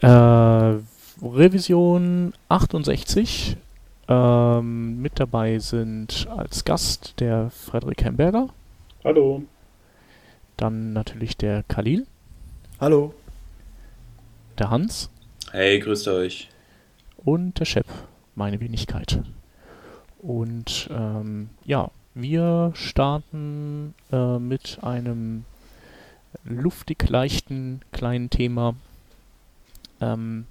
Äh, Revision 68. Ähm, mit dabei sind als Gast der Frederik Hemberger. Hallo. Dann natürlich der Khalil. Hallo. Der Hans. Hey, grüßt euch. Und der Shep, meine Wenigkeit. Und ähm, ja, wir starten äh, mit einem luftig leichten kleinen Thema. Ähm,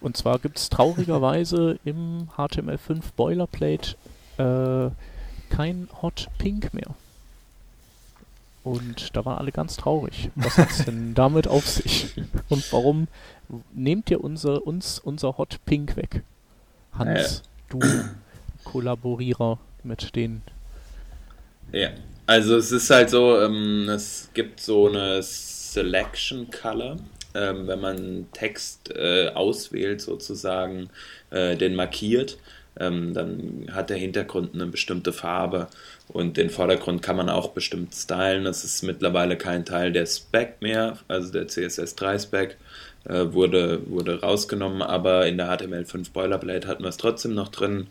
und zwar gibt es traurigerweise im HTML5 Boilerplate äh, kein Hot Pink mehr. Und da waren alle ganz traurig. Was hat es denn damit auf sich? Und warum nehmt ihr unser, uns unser Hot Pink weg? Hans, äh. du Kollaborierer mit den. Ja, also es ist halt so, ähm, es gibt so eine Selection Color. Ähm, wenn man Text äh, auswählt, sozusagen, äh, den markiert, ähm, dann hat der Hintergrund eine bestimmte Farbe und den Vordergrund kann man auch bestimmt stylen. Das ist mittlerweile kein Teil der Spec mehr, also der CSS3 Spec äh, wurde, wurde rausgenommen, aber in der HTML5 Boilerplate hatten wir es trotzdem noch drin.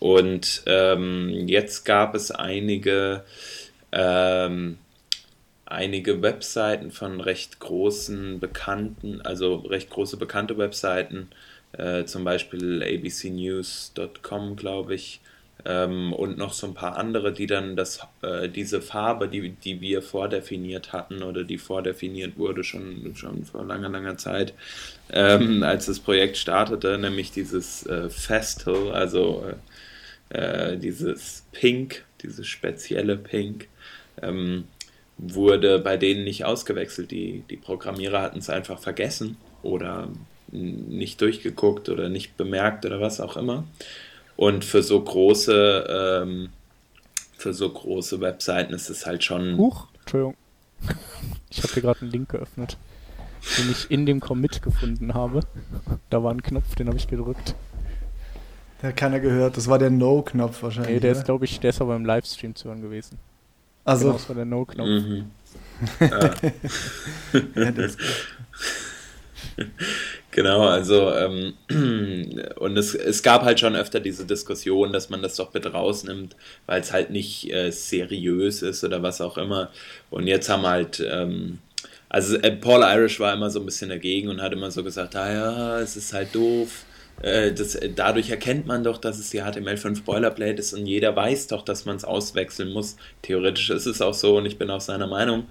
Und ähm, jetzt gab es einige, ähm, einige Webseiten von recht großen bekannten, also recht große bekannte Webseiten, äh, zum Beispiel abcnews.com, glaube ich, ähm, und noch so ein paar andere, die dann das, äh, diese Farbe, die, die wir vordefiniert hatten oder die vordefiniert wurde schon, schon vor langer, langer Zeit, ähm, als das Projekt startete, nämlich dieses äh, Festal, also äh, dieses Pink, dieses spezielle Pink, ähm, wurde bei denen nicht ausgewechselt. Die, die Programmierer hatten es einfach vergessen oder nicht durchgeguckt oder nicht bemerkt oder was auch immer. Und für so große, ähm, für so große Webseiten ist es halt schon. Huch, Entschuldigung. Ich habe hier gerade einen Link geöffnet, den ich in dem Commit gefunden habe. Da war ein Knopf, den habe ich gedrückt. Der hat keiner gehört. Das war der No-Knopf wahrscheinlich. Nee, der oder? ist, glaube ich, der ist aber im Livestream zu hören gewesen. Also. Genau, das war der No-Knopf. Mhm. ja, Genau, also ähm, und es, es gab halt schon öfter diese Diskussion, dass man das doch bitte rausnimmt, weil es halt nicht äh, seriös ist oder was auch immer. Und jetzt haben halt, ähm, also äh, Paul Irish war immer so ein bisschen dagegen und hat immer so gesagt, ah ja, es ist halt doof. Äh, das, dadurch erkennt man doch, dass es die HTML5 Boilerplate ist und jeder weiß doch, dass man es auswechseln muss. Theoretisch ist es auch so und ich bin auch seiner Meinung.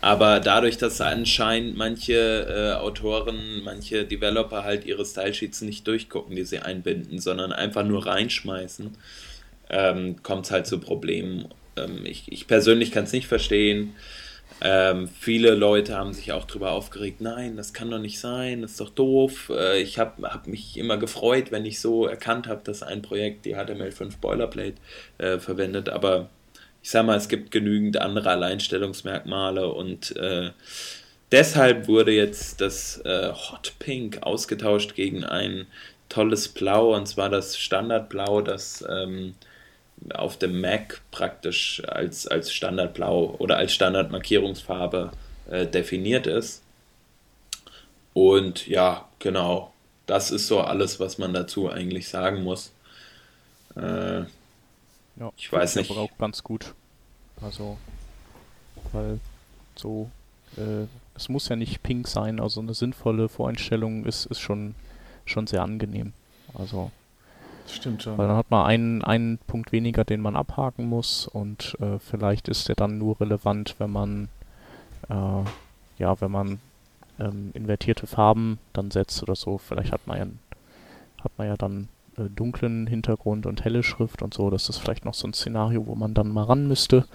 Aber dadurch, dass anscheinend manche äh, Autoren, manche Developer halt ihre Stylesheets nicht durchgucken, die sie einbinden, sondern einfach nur reinschmeißen, ähm, kommt es halt zu Problemen. Ähm, ich, ich, persönlich kann es nicht verstehen. Ähm, viele Leute haben sich auch darüber aufgeregt, nein, das kann doch nicht sein, das ist doch doof. Äh, ich habe hab mich immer gefreut, wenn ich so erkannt habe, dass ein Projekt die HTML5 Boilerplate äh, verwendet, aber ich sag mal, es gibt genügend andere Alleinstellungsmerkmale und äh, deshalb wurde jetzt das äh, Hot Pink ausgetauscht gegen ein tolles Blau und zwar das Standardblau, das ähm, auf dem Mac praktisch als, als Standardblau oder als Standardmarkierungsfarbe äh, definiert ist. Und ja, genau, das ist so alles, was man dazu eigentlich sagen muss. Äh, ja, ich weiß nicht. Aber auch ganz gut. Also, weil so, äh, es muss ja nicht pink sein, also eine sinnvolle Voreinstellung ist, ist schon, schon sehr angenehm. Also, Stimmt schon. Weil dann hat man einen, einen Punkt weniger, den man abhaken muss und äh, vielleicht ist der dann nur relevant, wenn man äh, ja, wenn man ähm, invertierte Farben dann setzt oder so. Vielleicht hat man ja, hat man ja dann äh, dunklen Hintergrund und helle Schrift und so. Das ist vielleicht noch so ein Szenario, wo man dann mal ran müsste.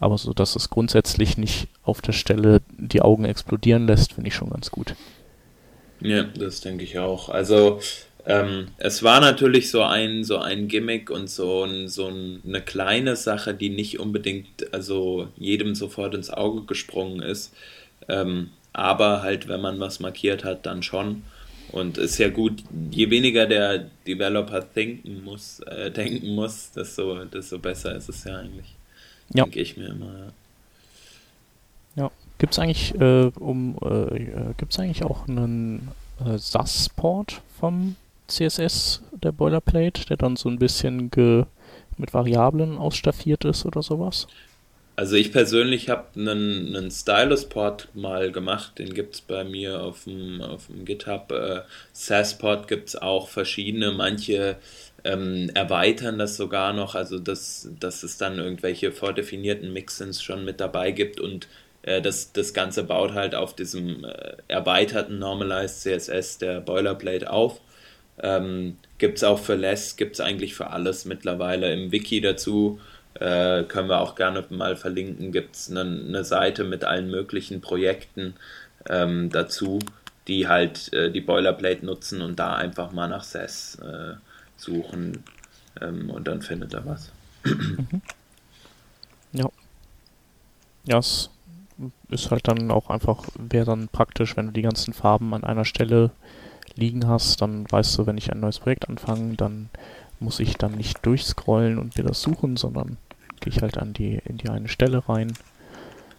Aber so, dass es grundsätzlich nicht auf der Stelle die Augen explodieren lässt, finde ich schon ganz gut. Ja, das denke ich auch. Also ähm, es war natürlich so ein, so ein Gimmick und so, ein, so eine kleine Sache, die nicht unbedingt also jedem sofort ins Auge gesprungen ist. Ähm, aber halt, wenn man was markiert hat, dann schon. Und ist ja gut, je weniger der Developer denken muss, äh, denken muss, desto, desto besser ist es ja eigentlich. Ja. Denke ich mir immer. Ja. Gibt es eigentlich, äh, um, äh, äh gibt es eigentlich auch einen äh, SAS-Port vom CSS, der Boilerplate, der dann so ein bisschen mit Variablen ausstaffiert ist oder sowas? Also ich persönlich habe einen, einen Stylus-Port mal gemacht, den gibt es bei mir auf dem, auf dem GitHub. Äh, SAS-Port gibt es auch verschiedene, manche ähm, erweitern das sogar noch, also dass, dass es dann irgendwelche vordefinierten Mixins schon mit dabei gibt und äh, das, das Ganze baut halt auf diesem äh, erweiterten Normalized CSS der Boilerplate auf. Ähm, gibt es auch für Less, gibt es eigentlich für alles mittlerweile im Wiki dazu. Äh, können wir auch gerne mal verlinken. Gibt es eine, eine, Seite mit allen möglichen Projekten ähm, dazu, die halt äh, die Boilerplate nutzen und da einfach mal nach SES äh, suchen ähm, und dann findet er was. Mhm. Ja. Ja, es ist halt dann auch einfach, wäre dann praktisch, wenn du die ganzen Farben an einer Stelle liegen hast, dann weißt du, wenn ich ein neues Projekt anfange, dann muss ich dann nicht durchscrollen und mir das suchen, sondern gehe ich halt an die, in die eine Stelle rein.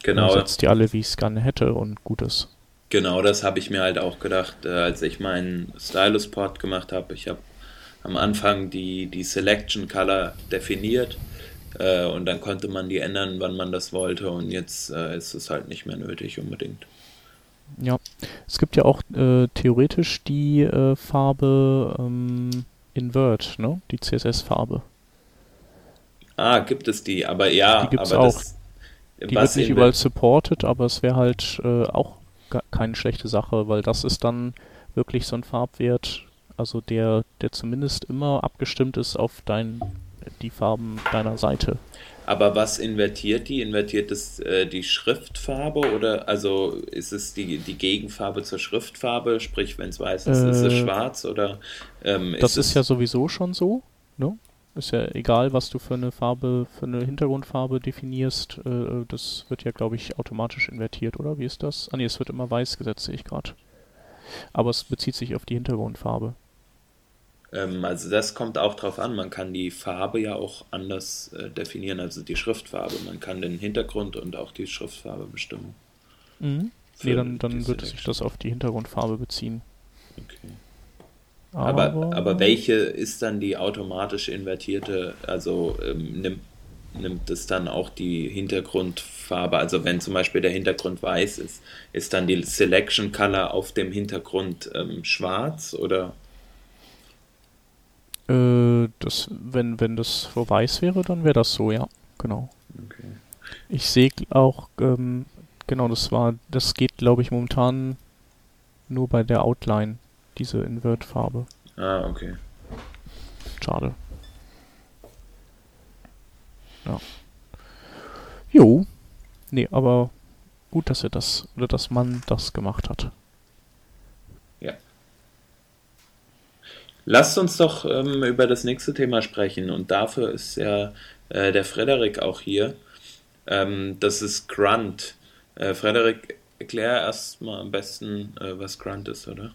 Genau. Setzt die alle, wie ich es gerne hätte und gut ist. Genau, das habe ich mir halt auch gedacht, äh, als ich meinen Stylus-Port gemacht habe. Ich habe am Anfang die, die Selection Color definiert äh, und dann konnte man die ändern, wann man das wollte und jetzt äh, ist es halt nicht mehr nötig unbedingt. Ja, es gibt ja auch äh, theoretisch die äh, Farbe ähm, Invert, ne? Die CSS-Farbe. Ah, gibt es die, aber ja, die gibt's aber auch. Das, die wird nicht überall supported, aber es wäre halt äh, auch keine schlechte Sache, weil das ist dann wirklich so ein Farbwert, also der, der zumindest immer abgestimmt ist auf dein, die Farben deiner Seite. Aber was invertiert die? Invertiert es äh, die Schriftfarbe oder also ist es die, die Gegenfarbe zur Schriftfarbe? Sprich, wenn es weiß ist, äh, ist es äh, schwarz oder ähm, Das ist, ist ja sowieso schon so, ne? Ist ja egal, was du für eine Farbe, für eine Hintergrundfarbe definierst. Äh, das wird ja, glaube ich, automatisch invertiert, oder? Wie ist das? Ah ne, es wird immer weiß gesetzt, sehe ich gerade. Aber es bezieht sich auf die Hintergrundfarbe. Ähm, also das kommt auch drauf an. Man kann die Farbe ja auch anders äh, definieren, also die Schriftfarbe. Man kann den Hintergrund und auch die Schriftfarbe bestimmen. Mhm. Nee, dann, dann würde sich das auf die Hintergrundfarbe beziehen. Okay. Aber, aber, aber welche ist dann die automatisch invertierte, also ähm, nimmt, nimmt es dann auch die Hintergrundfarbe, also wenn zum Beispiel der Hintergrund weiß ist, ist dann die Selection Color auf dem Hintergrund ähm, schwarz oder? Äh, das, wenn, wenn das so weiß wäre, dann wäre das so, ja. Genau. Okay. Ich sehe auch, ähm, genau, das war, das geht, glaube ich, momentan nur bei der Outline, diese Invert-Farbe. Ah, okay. Schade. Ja. Jo. Nee, aber gut, dass er das, oder dass man das gemacht hat. Lasst uns doch ähm, über das nächste Thema sprechen und dafür ist ja äh, der Frederik auch hier. Ähm, das ist Grunt. Äh, Frederik, erklär erstmal am besten, äh, was Grunt ist, oder?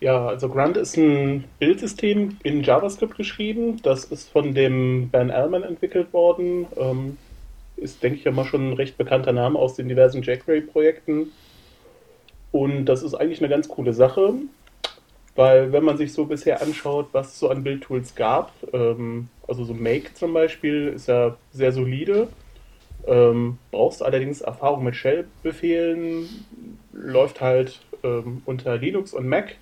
Ja, also Grunt ist ein Bildsystem in JavaScript geschrieben. Das ist von dem Ben Allman entwickelt worden. Ähm, ist, denke ich, ja mal schon ein recht bekannter Name aus den diversen jQuery-Projekten. Und das ist eigentlich eine ganz coole Sache. Weil wenn man sich so bisher anschaut, was es so an Bildtools gab, ähm, also so Make zum Beispiel ist ja sehr solide, ähm, brauchst allerdings Erfahrung mit Shell-Befehlen, läuft halt ähm, unter Linux und Mac.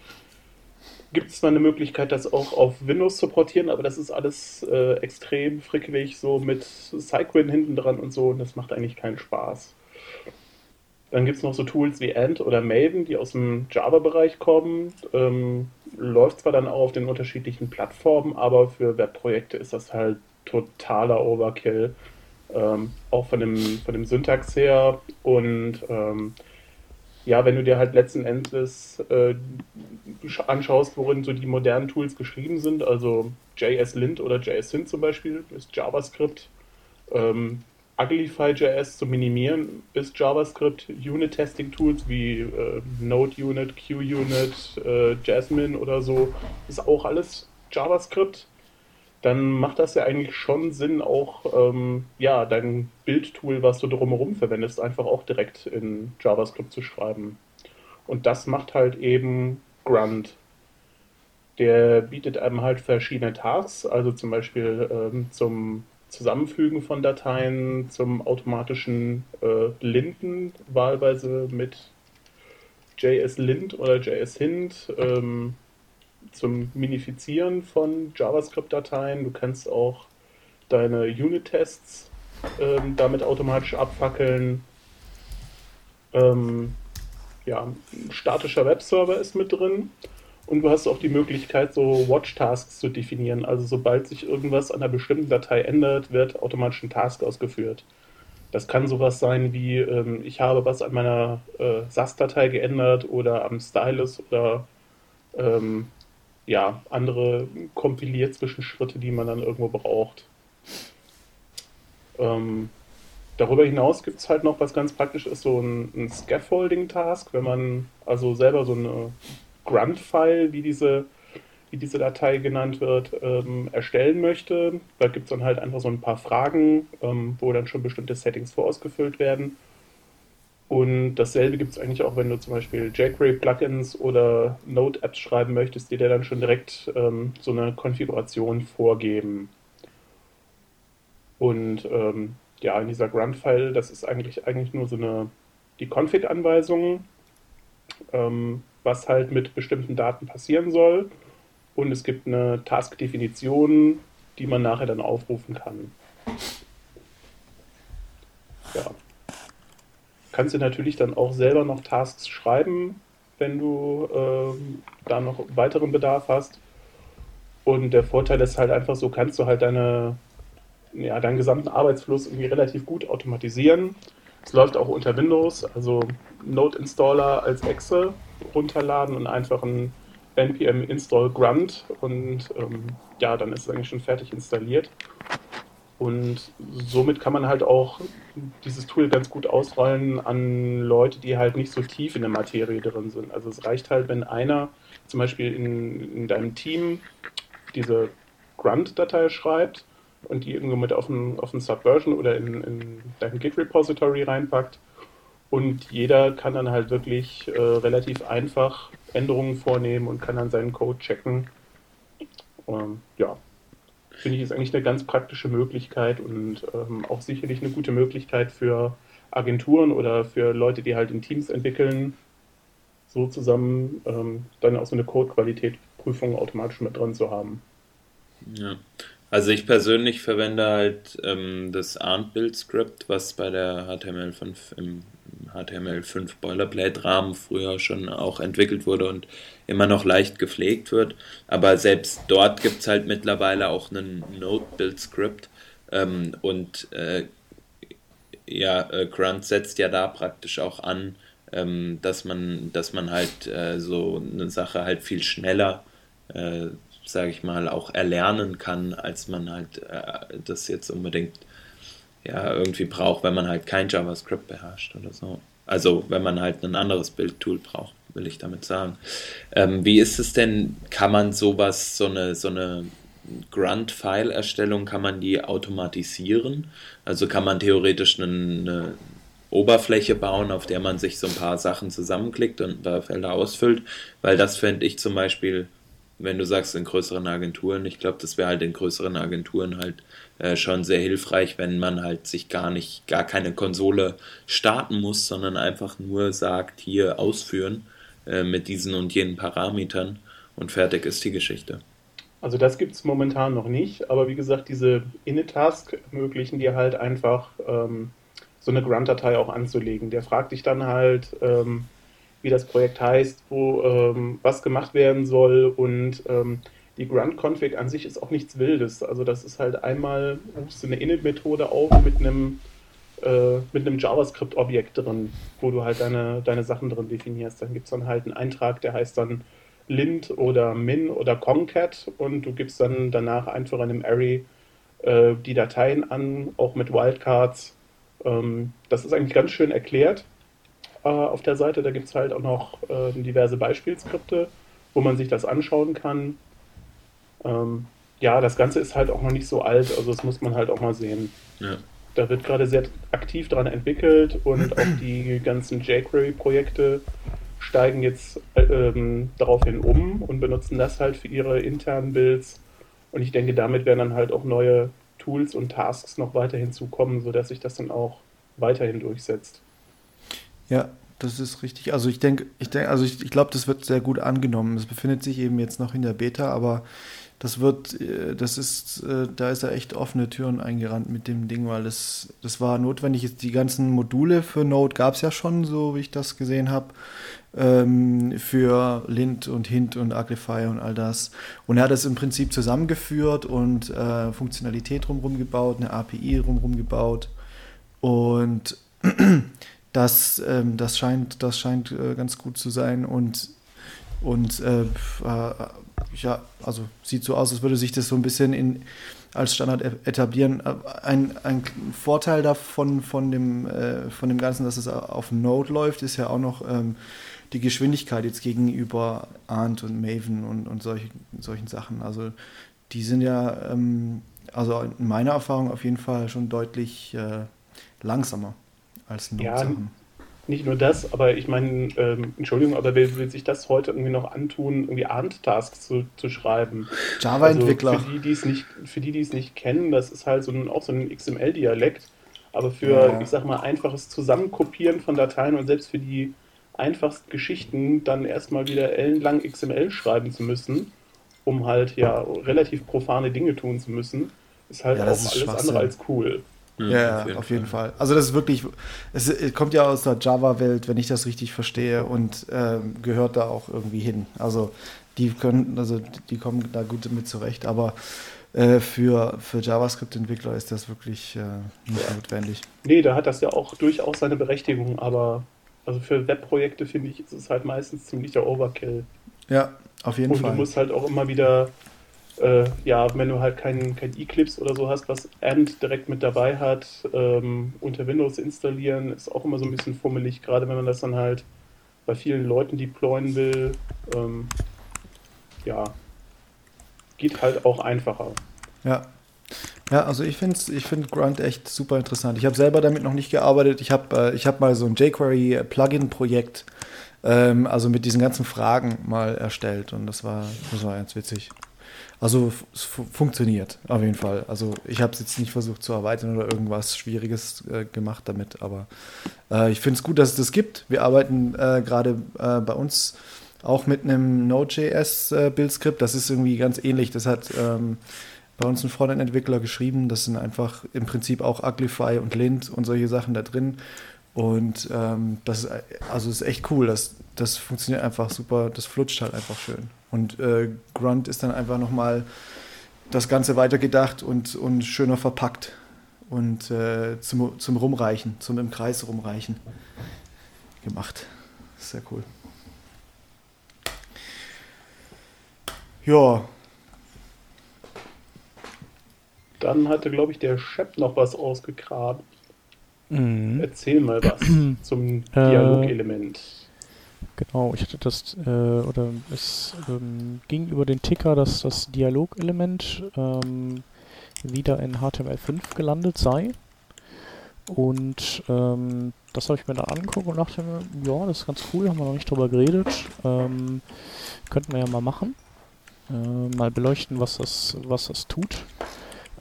Gibt es mal eine Möglichkeit, das auch auf Windows zu portieren, aber das ist alles äh, extrem frickelig, so mit Cycwin hinten dran und so, und das macht eigentlich keinen Spaß. Dann gibt es noch so Tools wie Ant oder Maven, die aus dem Java-Bereich kommen. Ähm, läuft zwar dann auch auf den unterschiedlichen Plattformen, aber für Webprojekte ist das halt totaler Overkill. Ähm, auch von dem, von dem Syntax her. Und ähm, ja, wenn du dir halt letzten Endes äh, anschaust, worin so die modernen Tools geschrieben sind, also JS-Lint oder JS-Syn zum Beispiel, ist JavaScript. Ähm, Uglify.js zu minimieren ist JavaScript. Unit-Testing-Tools wie äh, Node-Unit, Q-Unit, äh, Jasmine oder so ist auch alles JavaScript. Dann macht das ja eigentlich schon Sinn, auch ähm, ja, dein Bildtool, was du drumherum verwendest, einfach auch direkt in JavaScript zu schreiben. Und das macht halt eben Grunt. Der bietet einem halt verschiedene Tasks, also zum Beispiel ähm, zum Zusammenfügen von Dateien, zum automatischen äh, Linden, wahlweise mit JS-Lint oder JS-Hint, ähm, zum Minifizieren von JavaScript-Dateien. Du kannst auch deine Unit-Tests ähm, damit automatisch abfackeln. Ähm, ja, ein statischer Webserver ist mit drin. Und du hast auch die Möglichkeit, so Watch-Tasks zu definieren. Also sobald sich irgendwas an einer bestimmten Datei ändert, wird automatisch ein Task ausgeführt. Das kann sowas sein wie, ähm, ich habe was an meiner äh, SAS-Datei geändert oder am Stylus oder ähm, ja, andere Kompilier-Zwischenschritte, die man dann irgendwo braucht. Ähm, darüber hinaus gibt es halt noch was ganz praktisch ist, so ein, ein Scaffolding-Task, wenn man also selber so eine Grunt-File, wie diese, wie diese Datei genannt wird, ähm, erstellen möchte. Da gibt es dann halt einfach so ein paar Fragen, ähm, wo dann schon bestimmte Settings vorausgefüllt werden. Und dasselbe gibt es eigentlich auch, wenn du zum Beispiel jQuery-Plugins oder Node-Apps schreiben möchtest, die dir dann schon direkt ähm, so eine Konfiguration vorgeben. Und ähm, ja, in dieser Grunt-File, das ist eigentlich, eigentlich nur so eine die Config-Anweisung, ähm, was halt mit bestimmten Daten passieren soll. Und es gibt eine Task-Definition, die man nachher dann aufrufen kann. Ja. Kannst du natürlich dann auch selber noch Tasks schreiben, wenn du ähm, da noch weiteren Bedarf hast. Und der Vorteil ist halt einfach so, kannst du halt deine ja, deinen gesamten Arbeitsfluss irgendwie relativ gut automatisieren. Es läuft auch unter Windows, also Node Installer als Exe runterladen und einfach ein npm install grunt und ähm, ja, dann ist es eigentlich schon fertig installiert. Und somit kann man halt auch dieses Tool ganz gut ausrollen an Leute, die halt nicht so tief in der Materie drin sind. Also es reicht halt, wenn einer zum Beispiel in, in deinem Team diese Grunt-Datei schreibt und die irgendwo mit auf ein, auf ein Subversion oder in, in dein Git-Repository reinpackt. Und jeder kann dann halt wirklich äh, relativ einfach Änderungen vornehmen und kann dann seinen Code checken. Ähm, ja, finde ich ist eigentlich eine ganz praktische Möglichkeit und ähm, auch sicherlich eine gute Möglichkeit für Agenturen oder für Leute, die halt in Teams entwickeln, so zusammen ähm, dann auch so eine Code-Qualität-Prüfung automatisch mit drin zu haben. Ja, also ich persönlich verwende halt ähm, das ARNT-Build-Script, was bei der HTML5 im HTML5 Boilerplate-Rahmen früher schon auch entwickelt wurde und immer noch leicht gepflegt wird. Aber selbst dort gibt es halt mittlerweile auch einen Node-Build-Script ähm, und äh, ja, äh, Grunt setzt ja da praktisch auch an, ähm, dass man, dass man halt äh, so eine Sache halt viel schneller äh, sage ich mal, auch erlernen kann, als man halt äh, das jetzt unbedingt ja irgendwie braucht, wenn man halt kein JavaScript beherrscht oder so. Also wenn man halt ein anderes Bildtool braucht, will ich damit sagen. Ähm, wie ist es denn, kann man sowas, so eine, so eine Grunt-File-Erstellung, kann man die automatisieren? Also kann man theoretisch eine, eine Oberfläche bauen, auf der man sich so ein paar Sachen zusammenklickt und ein paar Felder ausfüllt, weil das fände ich zum Beispiel wenn du sagst in größeren Agenturen, ich glaube, das wäre halt in größeren Agenturen halt äh, schon sehr hilfreich, wenn man halt sich gar nicht, gar keine Konsole starten muss, sondern einfach nur sagt, hier ausführen äh, mit diesen und jenen Parametern und fertig ist die Geschichte. Also das gibt es momentan noch nicht, aber wie gesagt, diese Init-Task ermöglichen dir halt einfach ähm, so eine Grunt-Datei auch anzulegen. Der fragt dich dann halt, ähm, wie das Projekt heißt, wo ähm, was gemacht werden soll und ähm, die Grunt-Config an sich ist auch nichts Wildes. Also das ist halt einmal rufst du eine Init-Methode auf mit einem äh, mit einem JavaScript-Objekt drin, wo du halt deine, deine Sachen drin definierst. Dann gibt es dann halt einen Eintrag, der heißt dann lint oder min oder concat und du gibst dann danach einfach in einem Array äh, die Dateien an, auch mit Wildcards. Ähm, das ist eigentlich ganz schön erklärt äh, auf der Seite. Da gibt es halt auch noch äh, diverse Beispielskripte, wo man sich das anschauen kann. Ähm, ja, das Ganze ist halt auch noch nicht so alt, also das muss man halt auch mal sehen. Ja. Da wird gerade sehr aktiv dran entwickelt und auch die ganzen jQuery-Projekte steigen jetzt ähm, daraufhin um und benutzen das halt für ihre internen Builds. Und ich denke, damit werden dann halt auch neue Tools und Tasks noch weiter hinzukommen, sodass sich das dann auch weiterhin durchsetzt. Ja, das ist richtig. Also ich denke, ich denke, also ich, ich glaube, das wird sehr gut angenommen. Es befindet sich eben jetzt noch in der Beta, aber das wird, äh, das ist, äh, da ist er echt offene Türen eingerannt mit dem Ding, weil das, das war notwendig. Die ganzen Module für Node gab es ja schon, so wie ich das gesehen habe, ähm, für Lint und Hint und Agrify und all das. Und er hat das im Prinzip zusammengeführt und äh, Funktionalität drumherum gebaut, eine API drumherum gebaut und das, ähm, das scheint, das scheint äh, ganz gut zu sein und und äh, äh ja, also sieht so aus, als würde sich das so ein bisschen in, als Standard e-, etablieren. Ein, ein Vorteil davon von dem, äh, von dem Ganzen, dass es auf Node läuft, ist ja auch noch ähm, die Geschwindigkeit jetzt gegenüber Ant und Maven und, und solch, solchen Sachen. Also die sind ja, ähm, also in meiner Erfahrung auf jeden Fall schon deutlich äh, langsamer als Node-Sachen. Ja, nicht nur das, aber ich meine, ähm, Entschuldigung, aber wer will sich das heute irgendwie noch antun, irgendwie Ant-Tasks zu, zu schreiben? Java-Entwickler. Also für die, die es nicht, für die, die es nicht kennen, das ist halt so ein, auch so ein XML-Dialekt. Aber für, ja. ich sag mal, einfaches Zusammenkopieren von Dateien und selbst für die einfachsten Geschichten dann erstmal wieder ellenlang XML schreiben zu müssen, um halt ja relativ profane Dinge tun zu müssen, ist halt ja, auch alles andere als cool. Mhm, ja, auf jeden, auf jeden Fall. Fall. Also das ist wirklich, es kommt ja aus der Java-Welt, wenn ich das richtig verstehe, und ähm, gehört da auch irgendwie hin. Also die können, also die kommen da gut mit zurecht, aber äh, für, für JavaScript-Entwickler ist das wirklich äh, nicht ja. notwendig. Nee, da hat das ja auch durchaus seine Berechtigung, aber also für Webprojekte finde ich, ist es halt meistens ziemlich der Overkill. Ja, auf jeden und Fall. Und du musst halt auch immer wieder äh, ja, wenn du halt kein, kein Eclipse oder so hast, was Ant direkt mit dabei hat, ähm, unter Windows installieren, ist auch immer so ein bisschen fummelig, gerade wenn man das dann halt bei vielen Leuten deployen will. Ähm, ja, geht halt auch einfacher. Ja. Ja, also ich finde ich find Grunt echt super interessant. Ich habe selber damit noch nicht gearbeitet. Ich habe äh, hab mal so ein jQuery-Plugin-Projekt, ähm, also mit diesen ganzen Fragen mal erstellt und das war, das war ganz witzig. Also es funktioniert auf jeden Fall. Also ich habe es jetzt nicht versucht zu erweitern oder irgendwas Schwieriges äh, gemacht damit, aber äh, ich finde es gut, dass es das gibt. Wir arbeiten äh, gerade äh, bei uns auch mit einem Node.js-Bildskript. Äh, das ist irgendwie ganz ähnlich. Das hat ähm, bei uns ein Frontend-Entwickler geschrieben. Das sind einfach im Prinzip auch Uglify und Lint und solche Sachen da drin. Und ähm, das ist, also ist echt cool. Das, das funktioniert einfach super. Das flutscht halt einfach schön. Und äh, Grunt ist dann einfach nochmal das Ganze weitergedacht und, und schöner verpackt und äh, zum, zum Rumreichen, zum im Kreis rumreichen gemacht. Sehr cool. Ja. Dann hatte, glaube ich, der Shep noch was ausgegraben. Mhm. Erzähl mal was zum äh, Dialogelement. Genau, ich hatte das, äh, oder es ähm, ging über den Ticker, dass das Dialogelement ähm, wieder in HTML5 gelandet sei. Und ähm, das habe ich mir dann angeguckt und dachte mir, ja, das ist ganz cool, haben wir noch nicht drüber geredet. Ähm, könnten wir ja mal machen. Äh, mal beleuchten, was das, was das tut.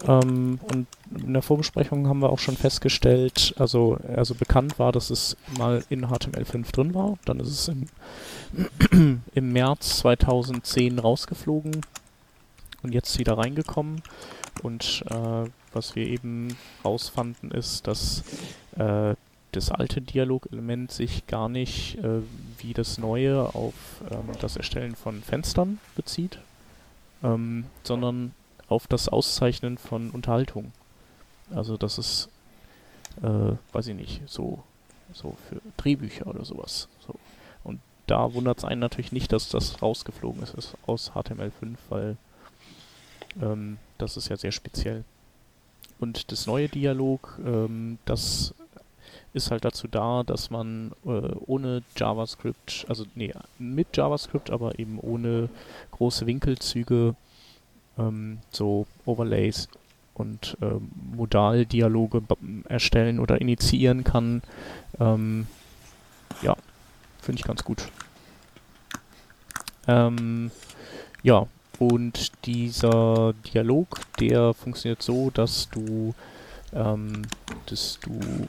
Ähm, und in der Vorbesprechung haben wir auch schon festgestellt, also, also bekannt war, dass es mal in HTML5 drin war. Dann ist es im, im März 2010 rausgeflogen und jetzt wieder reingekommen. Und äh, was wir eben rausfanden, ist, dass äh, das alte Dialogelement sich gar nicht äh, wie das neue auf ähm, das Erstellen von Fenstern bezieht, ähm, sondern auf das Auszeichnen von Unterhaltung. Also das ist, äh, weiß ich nicht, so, so für Drehbücher oder sowas. So. Und da wundert es einen natürlich nicht, dass das rausgeflogen ist, ist aus HTML5, weil ähm, das ist ja sehr speziell. Und das neue Dialog, ähm, das ist halt dazu da, dass man äh, ohne JavaScript, also nee, mit JavaScript, aber eben ohne große Winkelzüge ähm, so Overlays und ähm, Modaldialoge erstellen oder initiieren kann. Ähm, ja, finde ich ganz gut. Ähm, ja, und dieser Dialog, der funktioniert so, dass du, ähm, dass du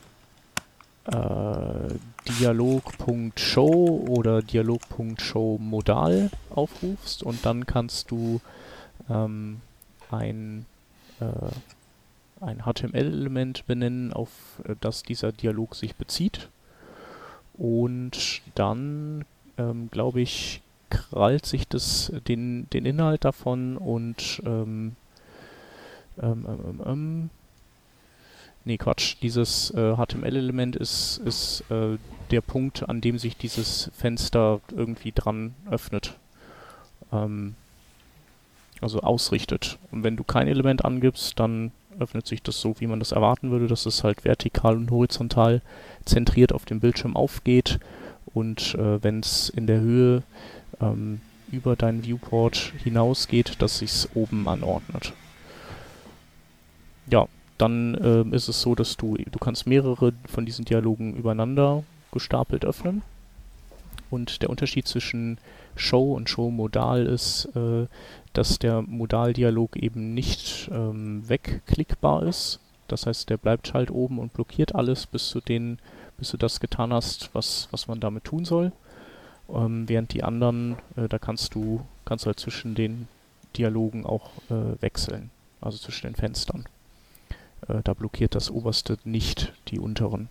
äh, Dialog.show oder Dialog.show modal aufrufst und dann kannst du ähm, ein, äh, ein HTML-Element benennen, auf äh, das dieser Dialog sich bezieht. Und dann, ähm, glaube ich, krallt sich das, den, den Inhalt davon und ähm, ähm, ähm, ähm, ähm nee, Quatsch, dieses äh, HTML-Element ist, ist äh, der Punkt, an dem sich dieses Fenster irgendwie dran öffnet. Ähm, also ausrichtet. Und wenn du kein Element angibst, dann öffnet sich das so, wie man das erwarten würde, dass es halt vertikal und horizontal zentriert auf dem Bildschirm aufgeht. Und äh, wenn es in der Höhe ähm, über deinen Viewport hinausgeht, dass sich oben anordnet. Ja, dann äh, ist es so, dass du, du kannst mehrere von diesen Dialogen übereinander gestapelt öffnen. Und der Unterschied zwischen Show und Show Modal ist, äh, dass der Modaldialog eben nicht ähm, wegklickbar ist. Das heißt, der bleibt halt oben und blockiert alles, bis du den, bis du das getan hast, was, was man damit tun soll. Ähm, während die anderen, äh, da kannst du, kannst du halt zwischen den Dialogen auch äh, wechseln. Also zwischen den Fenstern. Äh, da blockiert das oberste nicht die unteren.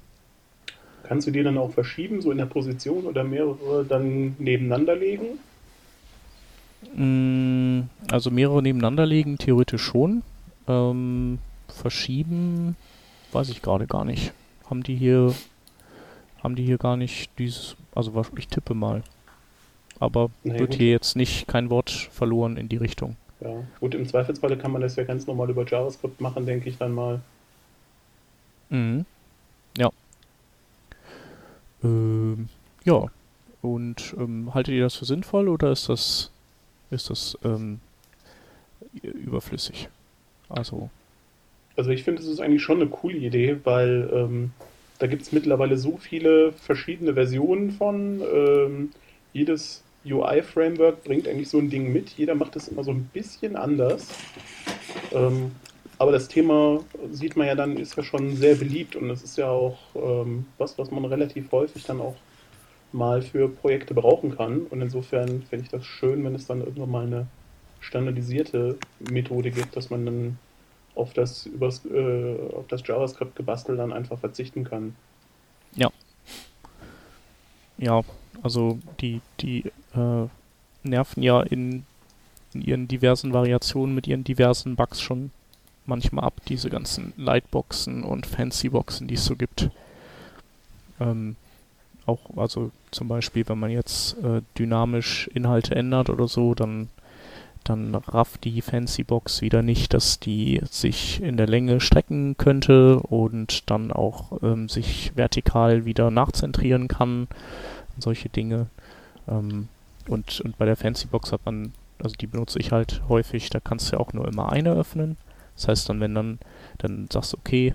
Kannst du die dann auch verschieben, so in der Position oder mehrere dann nebeneinander legen? Mm, also mehrere nebeneinander legen, theoretisch schon. Ähm, verschieben, weiß ich gerade gar nicht. Haben die hier, haben die hier gar nicht dieses, also ich tippe mal. Aber nee, wird gut. hier jetzt nicht kein Wort verloren in die Richtung. Ja, gut, im Zweifelsfalle kann man das ja ganz normal über JavaScript machen, denke ich dann mal. Mhm. Ja. Ähm, ja. Und ähm, haltet ihr das für sinnvoll oder ist das ist das ähm, überflüssig? Also. Also ich finde, es ist eigentlich schon eine coole Idee, weil ähm, da gibt es mittlerweile so viele verschiedene Versionen von. Ähm, jedes UI-Framework bringt eigentlich so ein Ding mit. Jeder macht das immer so ein bisschen anders. Ähm, aber das Thema, sieht man ja dann, ist ja schon sehr beliebt und es ist ja auch ähm, was, was man relativ häufig dann auch mal für Projekte brauchen kann. Und insofern fände ich das schön, wenn es dann irgendwann mal eine standardisierte Methode gibt, dass man dann auf das, übers, äh, auf das JavaScript gebastelt dann einfach verzichten kann. Ja. Ja, also die, die äh, nerven ja in, in ihren diversen Variationen mit ihren diversen Bugs schon manchmal ab, diese ganzen Lightboxen und Fancyboxen, die es so gibt. Ähm, auch, also zum Beispiel, wenn man jetzt äh, dynamisch Inhalte ändert oder so, dann, dann rafft die Fancybox wieder nicht, dass die sich in der Länge strecken könnte und dann auch ähm, sich vertikal wieder nachzentrieren kann solche Dinge. Ähm, und, und bei der Fancy Box hat man, also die benutze ich halt häufig, da kannst du ja auch nur immer eine öffnen. Das heißt dann, wenn dann, dann sagst du, okay,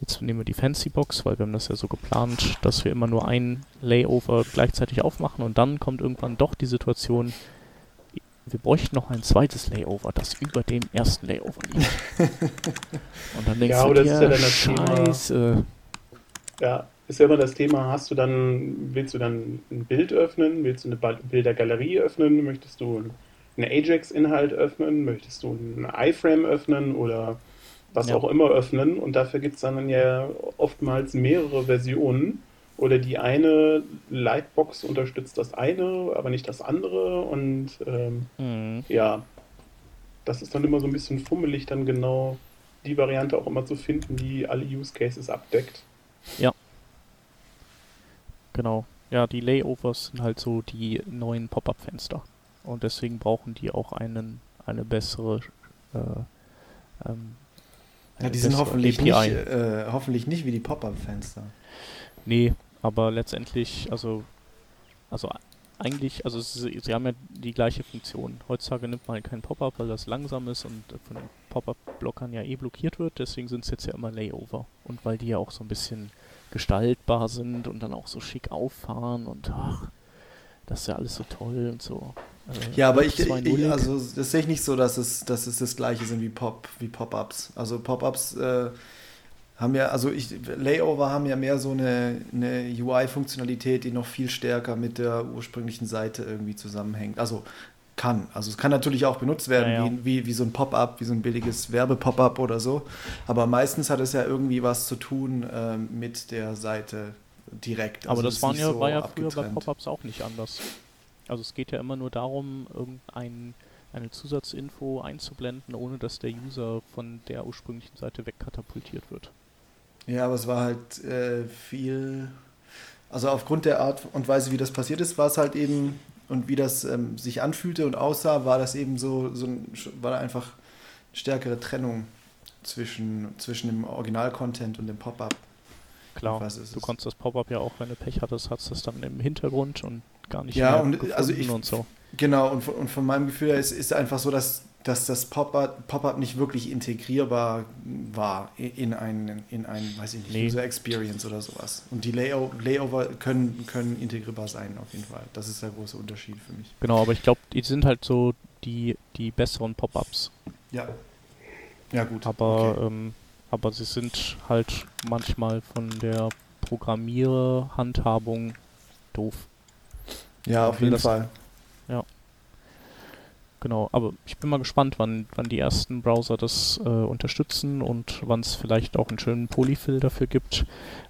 jetzt nehmen wir die Fancy Box, weil wir haben das ja so geplant, dass wir immer nur ein Layover gleichzeitig aufmachen und dann kommt irgendwann doch die Situation, wir bräuchten noch ein zweites Layover, das über dem ersten Layover liegt. und dann denkst ja, du dir, ja Scheiße. Ja, ist ja immer das Thema, hast du dann, willst du dann ein Bild öffnen, willst du eine Bildergalerie öffnen, möchtest du einen Ajax-Inhalt öffnen, möchtest du einen iFrame öffnen oder was ja. auch immer öffnen und dafür gibt es dann ja oftmals mehrere Versionen oder die eine Lightbox unterstützt das eine, aber nicht das andere und ähm, mhm. ja, das ist dann immer so ein bisschen fummelig, dann genau die Variante auch immer zu finden, die alle Use Cases abdeckt. Ja. Genau. Ja, die Layovers sind halt so die neuen Pop-up-Fenster. Und deswegen brauchen die auch einen, eine bessere äh, ähm, ja, die sind hoffentlich nicht, äh, hoffentlich nicht wie die Pop-up-Fenster. Nee, aber letztendlich, also, also eigentlich, also sie, sie, haben ja die gleiche Funktion. Heutzutage nimmt man halt keinen Pop-up, weil das langsam ist und von den Pop-up-Blockern ja eh blockiert wird. Deswegen sind es jetzt ja immer Layover. Und weil die ja auch so ein bisschen gestaltbar sind und dann auch so schick auffahren und ach, das ist ja alles so toll und so. Äh, ja, aber ich, ich, also das sehe ich nicht so, dass es, dass es das gleiche sind wie Pop, wie Pop-ups. Also Pop-ups äh, haben ja, also ich, Layover haben ja mehr so eine, eine UI-Funktionalität, die noch viel stärker mit der ursprünglichen Seite irgendwie zusammenhängt. Also kann. Also es kann natürlich auch benutzt werden, ja, ja. Wie, wie, wie so ein Pop-up, wie so ein billiges Werbe-Pop-up oder so. Aber meistens hat es ja irgendwie was zu tun äh, mit der Seite direkt. Also Aber das waren ja, so war ja früher bei Pop-ups auch nicht anders. Also es geht ja immer nur darum, irgendein eine Zusatzinfo einzublenden, ohne dass der User von der ursprünglichen Seite wegkatapultiert wird. Ja, aber es war halt äh, viel. Also aufgrund der Art und Weise, wie das passiert ist, war es halt eben und wie das ähm, sich anfühlte und aussah, war das eben so, so ein, war da einfach stärkere Trennung zwischen, zwischen dem Original-Content und dem Pop-up. Klar, du konntest das Pop-up ja auch, wenn du Pech hattest, hast es dann im Hintergrund und gar nicht ja, mehr und also ich, und so. Genau, und, und von meinem Gefühl her ist es einfach so, dass dass das Pop-up Pop nicht wirklich integrierbar war in ein, in ein weiß ich nicht, nee. User Experience oder sowas. Und die Layover, Layover können, können integrierbar sein, auf jeden Fall. Das ist der große Unterschied für mich. Genau, aber ich glaube, die sind halt so die, die besseren Pop-ups. Ja. Ja, gut. Aber, okay. ähm, aber sie sind halt manchmal von der Programmierhandhabung doof. Ja, auf jeden Fall. Ja. Genau, aber ich bin mal gespannt, wann, wann die ersten Browser das äh, unterstützen und wann es vielleicht auch einen schönen Polyfill dafür gibt.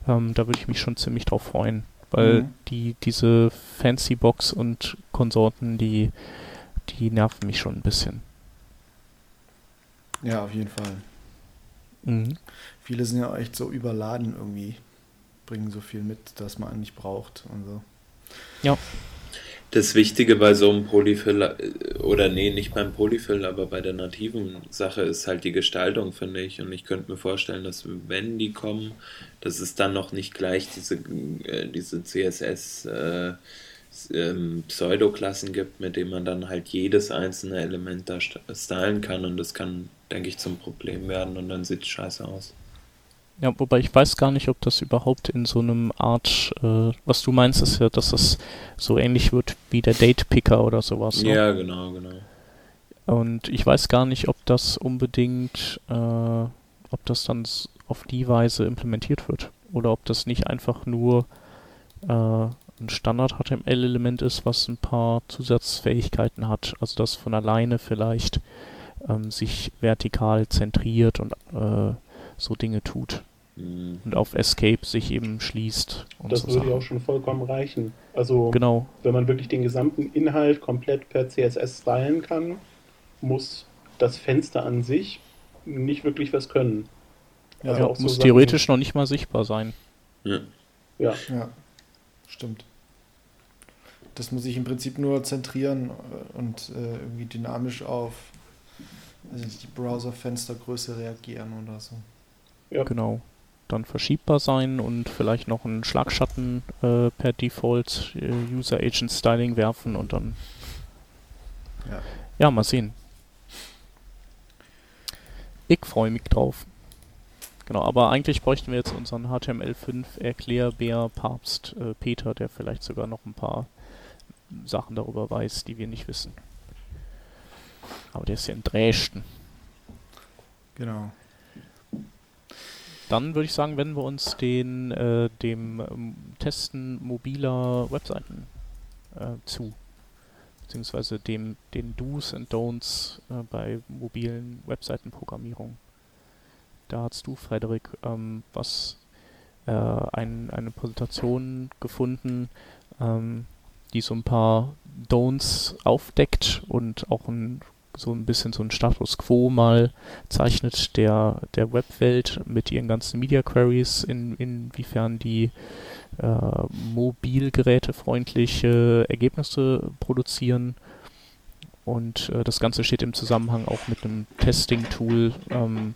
Ähm, da würde ich mich schon ziemlich drauf freuen, weil mhm. die diese Fancy Box und Konsorten, die, die nerven mich schon ein bisschen. Ja, auf jeden Fall. Mhm. Viele sind ja echt so überladen irgendwie, bringen so viel mit, dass man nicht braucht und so. Ja das Wichtige bei so einem Polyfill, oder nee, nicht beim Polyfill, aber bei der nativen Sache ist halt die Gestaltung, finde ich. Und ich könnte mir vorstellen, dass wenn die kommen, dass es dann noch nicht gleich diese, äh, diese CSS äh, ähm, Pseudoklassen gibt, mit denen man dann halt jedes einzelne Element da stylen kann. Und das kann, denke ich, zum Problem werden und dann sieht es scheiße aus. Ja, wobei ich weiß gar nicht, ob das überhaupt in so einem Art, äh, was du meinst, ist ja, dass das so ähnlich wird wie der Date Picker oder sowas. Ne? Ja, genau, genau. Und ich weiß gar nicht, ob das unbedingt, äh, ob das dann auf die Weise implementiert wird. Oder ob das nicht einfach nur äh, ein Standard-HTML-Element ist, was ein paar Zusatzfähigkeiten hat. Also das von alleine vielleicht ähm, sich vertikal zentriert und äh, so Dinge tut. Mhm. Und auf Escape sich eben schließt. das so würde ja auch schon vollkommen reichen. Also, genau. wenn man wirklich den gesamten Inhalt komplett per CSS stylen kann, muss das Fenster an sich nicht wirklich was können. Ja, also muss so theoretisch Sachen, noch nicht mal sichtbar sein. Ja. ja. Ja, stimmt. Das muss sich im Prinzip nur zentrieren äh, und äh, irgendwie dynamisch auf also die Browserfenstergröße reagieren oder so. Ja. Genau. Dann verschiebbar sein und vielleicht noch einen Schlagschatten äh, per Default äh, User Agent Styling werfen und dann. Ja, ja mal sehen. Ich freue mich drauf. Genau, aber eigentlich bräuchten wir jetzt unseren HTML5 Erklärbär Papst äh, Peter, der vielleicht sogar noch ein paar Sachen darüber weiß, die wir nicht wissen. Aber der ist ja in Dresden. Genau. Dann würde ich sagen, wenden wir uns den, äh, dem ähm, Testen mobiler Webseiten äh, zu. Beziehungsweise dem, den Do's and Don'ts äh, bei mobilen Webseitenprogrammierung. Da hast du, Frederik, ähm, was äh, ein, eine Präsentation gefunden, ähm, die so ein paar Don'ts aufdeckt und auch ein so ein bisschen so ein Status Quo mal zeichnet der, der Webwelt mit ihren ganzen Media Queries, in, inwiefern die äh, mobilgerätefreundliche Ergebnisse produzieren. Und äh, das Ganze steht im Zusammenhang auch mit einem Testing-Tool ähm,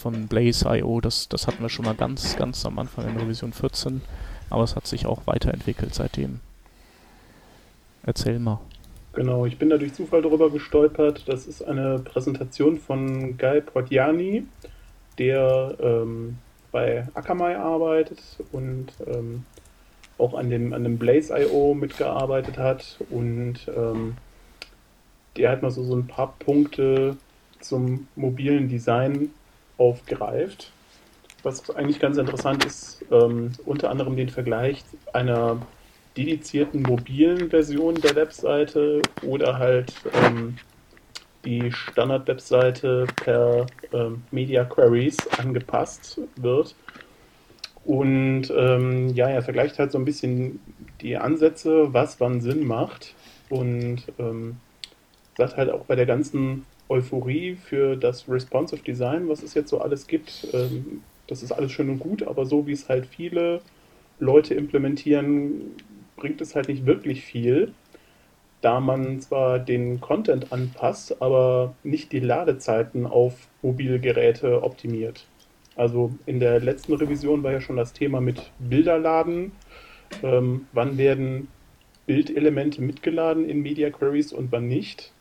von Blaze.io. Das, das hatten wir schon mal ganz, ganz am Anfang in Revision 14, aber es hat sich auch weiterentwickelt seitdem. Erzähl mal. Genau, ich bin da durch Zufall darüber gestolpert. Das ist eine Präsentation von Guy Prodjani, der ähm, bei Akamai arbeitet und ähm, auch an dem, an dem Blaze.io mitgearbeitet hat und ähm, der halt mal so, so ein paar Punkte zum mobilen Design aufgreift. Was eigentlich ganz interessant ist, ähm, unter anderem den Vergleich einer dedizierten mobilen Version der Webseite oder halt ähm, die Standard-Webseite per ähm, Media Queries angepasst wird. Und ähm, ja, er vergleicht halt so ein bisschen die Ansätze, was wann Sinn macht. Und ähm, sagt halt auch bei der ganzen Euphorie für das Responsive Design, was es jetzt so alles gibt, ähm, das ist alles schön und gut, aber so wie es halt viele Leute implementieren, bringt es halt nicht wirklich viel, da man zwar den Content anpasst, aber nicht die Ladezeiten auf Mobilgeräte optimiert. Also in der letzten Revision war ja schon das Thema mit Bilderladen. Ähm, wann werden Bildelemente mitgeladen in Media Queries und wann nicht?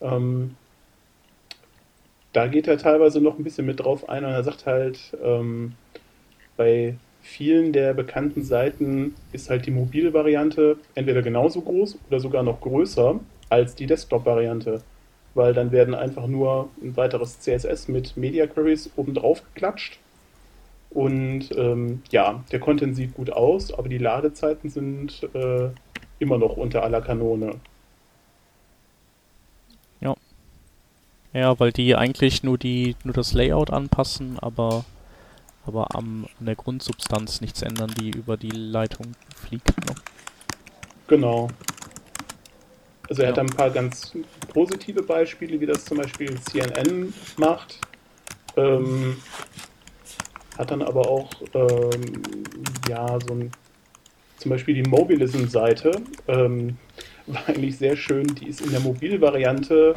Ähm, da geht er teilweise noch ein bisschen mit drauf ein und er sagt halt, ähm, bei vielen der bekannten Seiten ist halt die mobile Variante entweder genauso groß oder sogar noch größer als die Desktop-Variante. Weil dann werden einfach nur ein weiteres CSS mit Media Queries obendrauf geklatscht. Und ähm, ja, der Content sieht gut aus, aber die Ladezeiten sind äh, immer noch unter aller Kanone. Ja. Ja, weil die eigentlich nur die nur das Layout anpassen, aber aber am, an der Grundsubstanz nichts ändern, die über die Leitung fliegt. Ne? Genau. Also er ja. hat ein paar ganz positive Beispiele, wie das zum Beispiel CNN macht. Ähm, hat dann aber auch ähm, ja so ein zum Beispiel die Mobilism-Seite ähm, war eigentlich sehr schön. Die ist in der Mobilvariante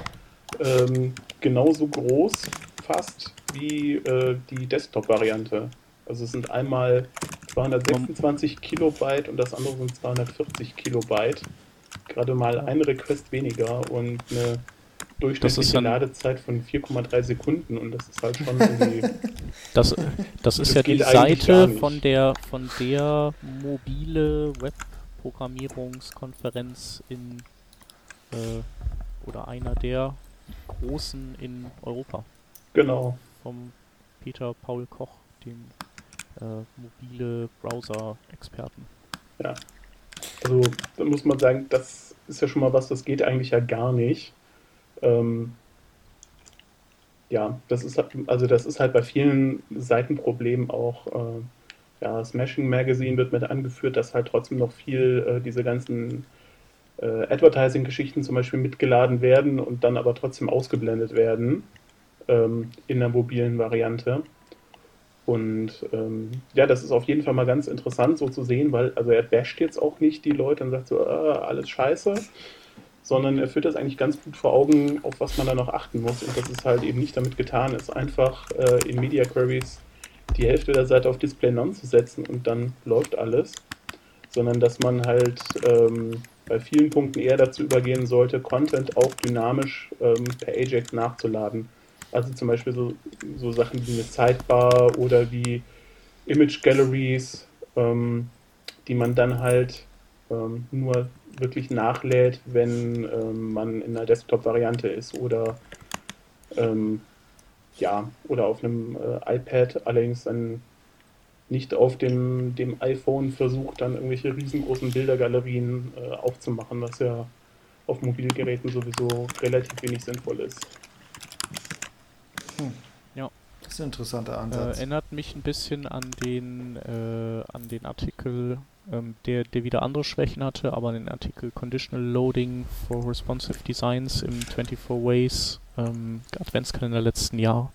ähm, genauso groß fast wie äh, die Desktop-Variante. Also es sind einmal 226 Kilobyte und das andere sind 240 Kilobyte. Gerade mal ein Request weniger und eine durchschnittliche dann, Ladezeit von 4,3 Sekunden und das ist halt schon irgendwie. Das, das ist das ja die Seite von der von der mobile Webprogrammierungskonferenz in äh, oder einer der großen in Europa. Genau. Vom Peter Paul Koch, dem äh, mobile Browser-Experten. Ja. Also da muss man sagen, das ist ja schon mal was, das geht eigentlich ja gar nicht. Ähm, ja, das ist halt, also das ist halt bei vielen Seitenproblemen auch, äh, ja, Smashing Magazine wird mit angeführt, dass halt trotzdem noch viel äh, diese ganzen äh, Advertising-Geschichten zum Beispiel mitgeladen werden und dann aber trotzdem ausgeblendet werden ähm, in der mobilen Variante. Und ähm, ja, das ist auf jeden Fall mal ganz interessant so zu sehen, weil also er basht jetzt auch nicht die Leute und sagt so, ah, alles scheiße, sondern er führt das eigentlich ganz gut vor Augen, auf was man da noch achten muss. Und das ist halt eben nicht damit getan ist, einfach äh, in Media Queries die Hälfte der Seite auf Display None zu setzen und dann läuft alles, sondern dass man halt ähm, bei vielen Punkten eher dazu übergehen sollte, Content auch dynamisch ähm, per Ajax nachzuladen. Also zum Beispiel so, so Sachen wie eine Sidebar oder wie Image Galleries, ähm, die man dann halt ähm, nur wirklich nachlädt, wenn ähm, man in einer Desktop-Variante ist oder ähm, ja, oder auf einem äh, iPad, allerdings dann nicht auf dem, dem iPhone versucht, dann irgendwelche riesengroßen Bildergalerien äh, aufzumachen, was ja auf Mobilgeräten sowieso relativ wenig sinnvoll ist. Hm. Ja. Das ist ein interessanter Ansatz. Äh, erinnert mich ein bisschen an den, äh, an den Artikel, ähm, der, der wieder andere Schwächen hatte, aber den Artikel Conditional Loading for Responsive Designs im 24 Ways ähm, Adventskalender letzten Jahr.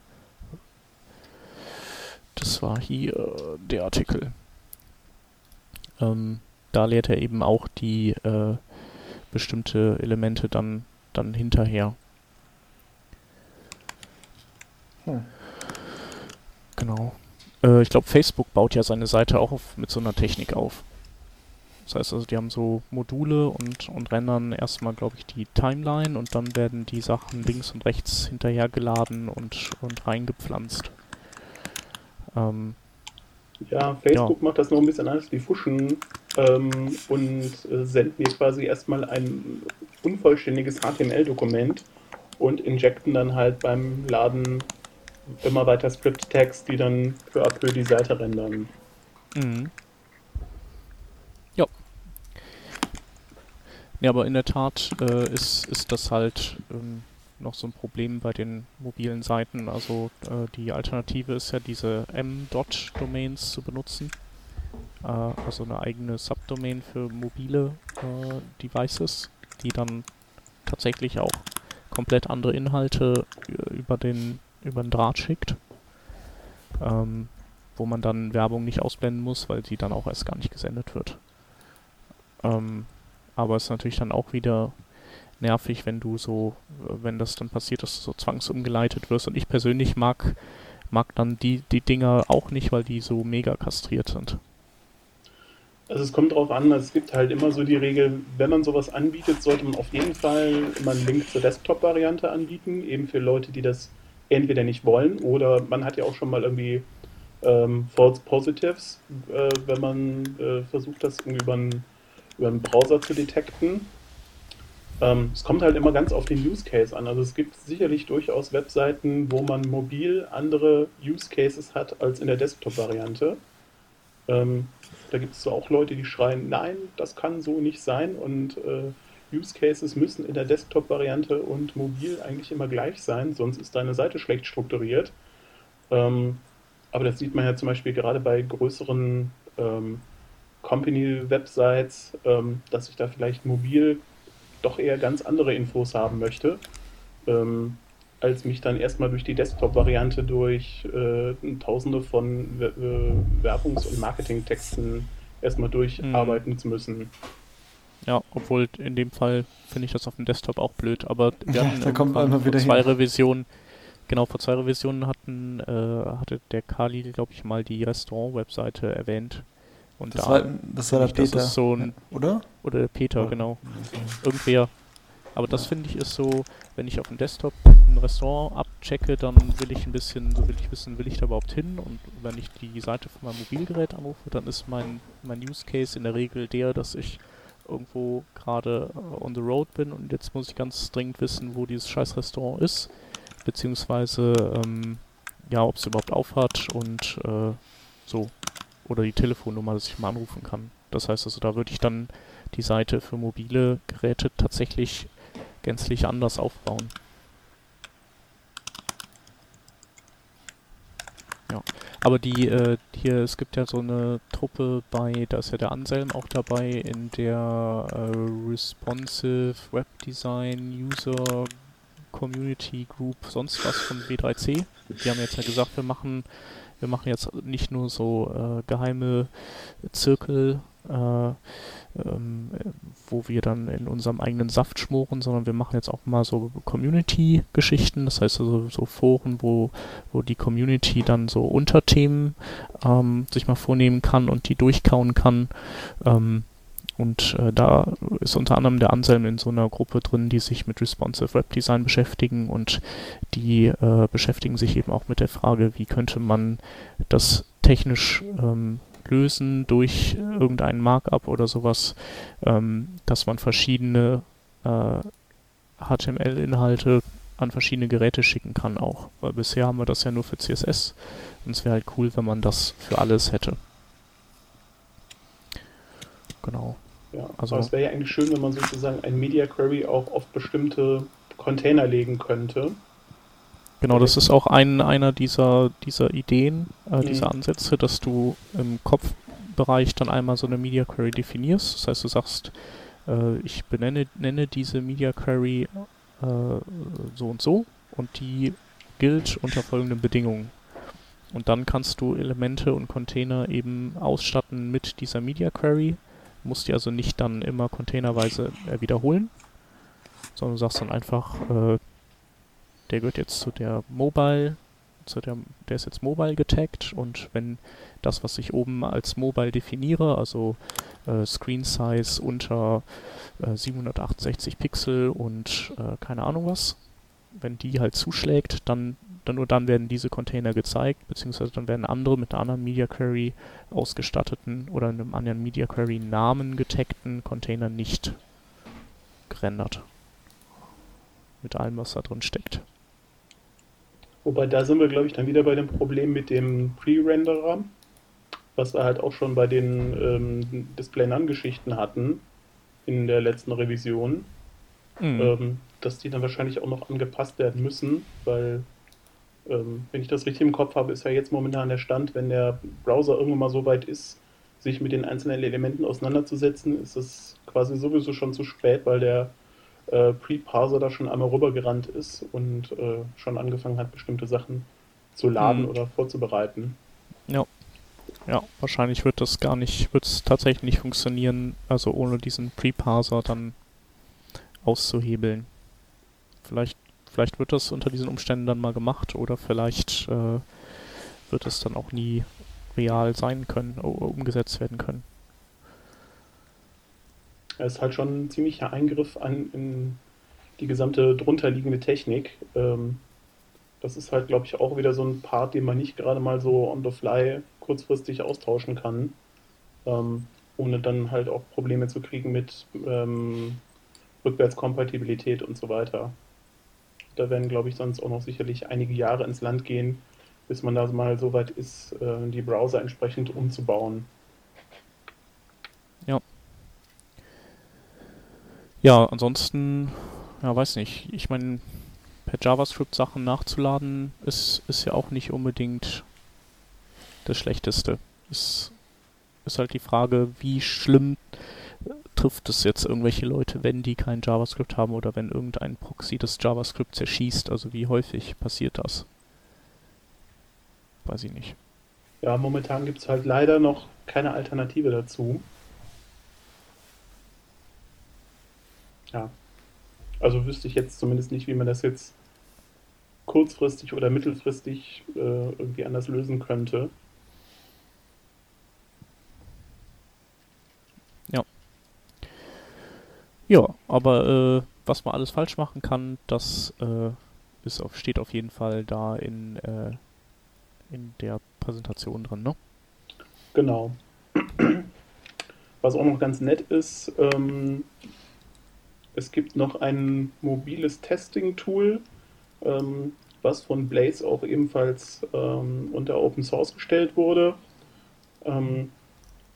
Das war hier äh, der Artikel. Ähm, da lehrt er eben auch die äh, bestimmte Elemente dann, dann hinterher. Hm. Genau. Äh, ich glaube, Facebook baut ja seine Seite auch auf, mit so einer Technik auf. Das heißt also, die haben so Module und, und rendern erstmal, glaube ich, die Timeline und dann werden die Sachen links und rechts hinterhergeladen und, und reingepflanzt. Ähm, ja, Facebook ja. macht das noch ein bisschen anders. Die fuschen ähm, und äh, senden mir quasi erstmal ein unvollständiges HTML-Dokument und injecten dann halt beim Laden immer weiter Script-Tags, die dann peu à peu die Seite rendern. Mhm. Ja. Ja, aber in der Tat äh, ist, ist das halt ähm, noch so ein Problem bei den mobilen Seiten. Also äh, die Alternative ist ja diese M-Dot-Domains zu benutzen. Äh, also eine eigene Subdomain für mobile äh, Devices, die dann tatsächlich auch komplett andere Inhalte äh, über den, über den Draht schickt. Ähm, wo man dann Werbung nicht ausblenden muss, weil sie dann auch erst gar nicht gesendet wird. Ähm, aber es ist natürlich dann auch wieder nervig, wenn du so, wenn das dann passiert, dass du so zwangsumgeleitet wirst. Und ich persönlich mag, mag dann die, die Dinger auch nicht, weil die so mega kastriert sind. Also es kommt darauf an, es gibt halt immer so die Regel, wenn man sowas anbietet, sollte man auf jeden Fall immer einen Link zur Desktop-Variante anbieten, eben für Leute, die das entweder nicht wollen oder man hat ja auch schon mal irgendwie ähm, False Positives, äh, wenn man äh, versucht, das irgendwie über einen, über einen Browser zu detekten. Ähm, es kommt halt immer ganz auf den Use Case an. Also es gibt sicherlich durchaus Webseiten, wo man mobil andere Use Cases hat als in der Desktop-Variante. Ähm, da gibt es auch Leute, die schreien, nein, das kann so nicht sein und äh, Use Cases müssen in der Desktop-Variante und mobil eigentlich immer gleich sein, sonst ist deine Seite schlecht strukturiert. Ähm, aber das sieht man ja zum Beispiel gerade bei größeren ähm, Company-Websites, ähm, dass ich da vielleicht mobil doch eher ganz andere Infos haben möchte, ähm, als mich dann erstmal durch die Desktop-Variante durch äh, tausende von äh, Werbungs- und Marketingtexten erstmal durcharbeiten mhm. zu müssen. Ja, obwohl in dem Fall finde ich das auf dem Desktop auch blöd, aber wir ja, da kommt man wieder zwei hin. Revisionen, genau, vor zwei Revisionen hatten, äh, hatte der Kali, glaube ich, mal die Restaurant-Webseite erwähnt und das da, war, das war der Peter, so ein, oder? Oder der Peter, ja. genau. Irgendwer. Aber das finde ich ist so, wenn ich auf dem Desktop ein Restaurant abchecke, dann will ich ein bisschen, so will ich wissen, will ich da überhaupt hin? Und wenn ich die Seite von meinem Mobilgerät anrufe, dann ist mein, mein Use Case in der Regel der, dass ich irgendwo gerade uh, on the road bin und jetzt muss ich ganz dringend wissen, wo dieses scheiß Restaurant ist, beziehungsweise ähm, ja, ob es überhaupt aufhat und äh, so oder die Telefonnummer, dass ich mal anrufen kann. Das heißt also, da würde ich dann die Seite für mobile Geräte tatsächlich gänzlich anders aufbauen. Ja, aber die äh, hier, es gibt ja so eine Truppe bei, da ist ja der Anselm auch dabei, in der äh, Responsive Web Design User Community Group sonst was von W3C. Die haben jetzt ja gesagt, wir machen wir machen jetzt nicht nur so äh, geheime Zirkel, äh, ähm, wo wir dann in unserem eigenen Saft schmoren, sondern wir machen jetzt auch mal so Community-Geschichten, das heißt also so Foren, wo, wo die Community dann so Unterthemen ähm, sich mal vornehmen kann und die durchkauen kann. Ähm, und äh, da ist unter anderem der Anselm in so einer Gruppe drin, die sich mit Responsive Web Design beschäftigen und die äh, beschäftigen sich eben auch mit der Frage, wie könnte man das technisch ähm, lösen durch irgendeinen Markup oder sowas, ähm, dass man verschiedene äh, HTML-Inhalte an verschiedene Geräte schicken kann auch. Weil bisher haben wir das ja nur für CSS und es wäre halt cool, wenn man das für alles hätte. Genau. Ja, also es wäre ja eigentlich schön, wenn man sozusagen ein Media Query auch auf bestimmte Container legen könnte. Genau, das ist auch ein, einer dieser, dieser Ideen, äh, mhm. dieser Ansätze, dass du im Kopfbereich dann einmal so eine Media Query definierst. Das heißt, du sagst, äh, ich benenne nenne diese Media Query äh, so und so und die gilt unter folgenden Bedingungen. Und dann kannst du Elemente und Container eben ausstatten mit dieser Media Query musst die also nicht dann immer containerweise äh, wiederholen, sondern du sagst dann einfach, äh, der gehört jetzt zu der Mobile, zu der, der ist jetzt Mobile getaggt und wenn das, was ich oben als Mobile definiere, also äh, Screen Size unter äh, 768 Pixel und äh, keine Ahnung was, wenn die halt zuschlägt, dann dann nur dann werden diese Container gezeigt, beziehungsweise dann werden andere mit einer anderen Media Query ausgestatteten oder einem anderen Media Query Namen getagten Container nicht gerendert. Mit allem, was da drin steckt. Wobei da sind wir, glaube ich, dann wieder bei dem Problem mit dem Pre-Renderer, was wir halt auch schon bei den ähm, Display-None-Geschichten hatten in der letzten Revision. Mhm. Ähm, dass die dann wahrscheinlich auch noch angepasst werden müssen, weil, ähm, wenn ich das richtig im Kopf habe, ist ja jetzt momentan der Stand, wenn der Browser irgendwann mal so weit ist, sich mit den einzelnen Elementen auseinanderzusetzen, ist es quasi sowieso schon zu spät, weil der äh, Pre-Parser da schon einmal rübergerannt ist und äh, schon angefangen hat, bestimmte Sachen zu laden mhm. oder vorzubereiten. Ja. Ja, wahrscheinlich wird das gar nicht, wird es tatsächlich nicht funktionieren, also ohne diesen Pre-Parser dann auszuhebeln. Vielleicht, vielleicht wird das unter diesen Umständen dann mal gemacht oder vielleicht äh, wird es dann auch nie real sein können, umgesetzt werden können. Es ist halt schon ein ziemlicher Eingriff an, in die gesamte drunterliegende Technik. Ähm, das ist halt, glaube ich, auch wieder so ein Part, den man nicht gerade mal so on the fly kurzfristig austauschen kann, ähm, ohne dann halt auch Probleme zu kriegen mit ähm, Rückwärtskompatibilität und so weiter. Da werden, glaube ich, sonst auch noch sicherlich einige Jahre ins Land gehen, bis man da mal so weit ist, äh, die Browser entsprechend umzubauen. Ja, ansonsten, ja, weiß nicht. Ich meine, per JavaScript Sachen nachzuladen, ist, ist ja auch nicht unbedingt das Schlechteste. Es ist halt die Frage, wie schlimm trifft es jetzt irgendwelche Leute, wenn die kein JavaScript haben oder wenn irgendein Proxy das JavaScript zerschießt? Also wie häufig passiert das? Weiß ich nicht. Ja, momentan gibt es halt leider noch keine Alternative dazu. Ja. Also wüsste ich jetzt zumindest nicht, wie man das jetzt kurzfristig oder mittelfristig äh, irgendwie anders lösen könnte. Ja, aber äh, was man alles falsch machen kann, das äh, ist auf, steht auf jeden Fall da in, äh, in der Präsentation drin, ne? Genau. Was auch noch ganz nett ist, ähm, es gibt noch ein mobiles Testing-Tool, ähm, was von Blaze auch ebenfalls ähm, unter Open Source gestellt wurde. Ähm,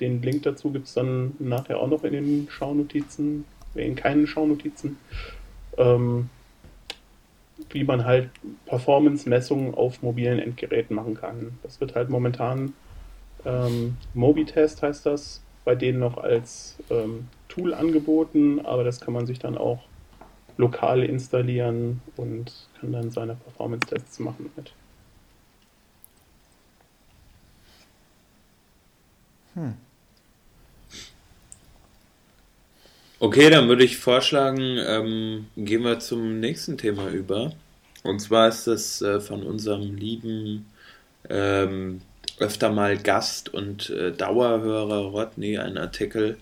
den Link dazu gibt es dann nachher auch noch in den Schaunotizen in keinen Schaunotizen, ähm, wie man halt Performance-Messungen auf mobilen Endgeräten machen kann. Das wird halt momentan ähm, Mobitest heißt das, bei denen noch als ähm, Tool angeboten, aber das kann man sich dann auch lokal installieren und kann dann seine Performance-Tests machen mit. Hm. Okay, dann würde ich vorschlagen, ähm, gehen wir zum nächsten Thema über. Und zwar ist das äh, von unserem lieben, ähm, öfter mal Gast und äh, Dauerhörer Rodney ein Artikel,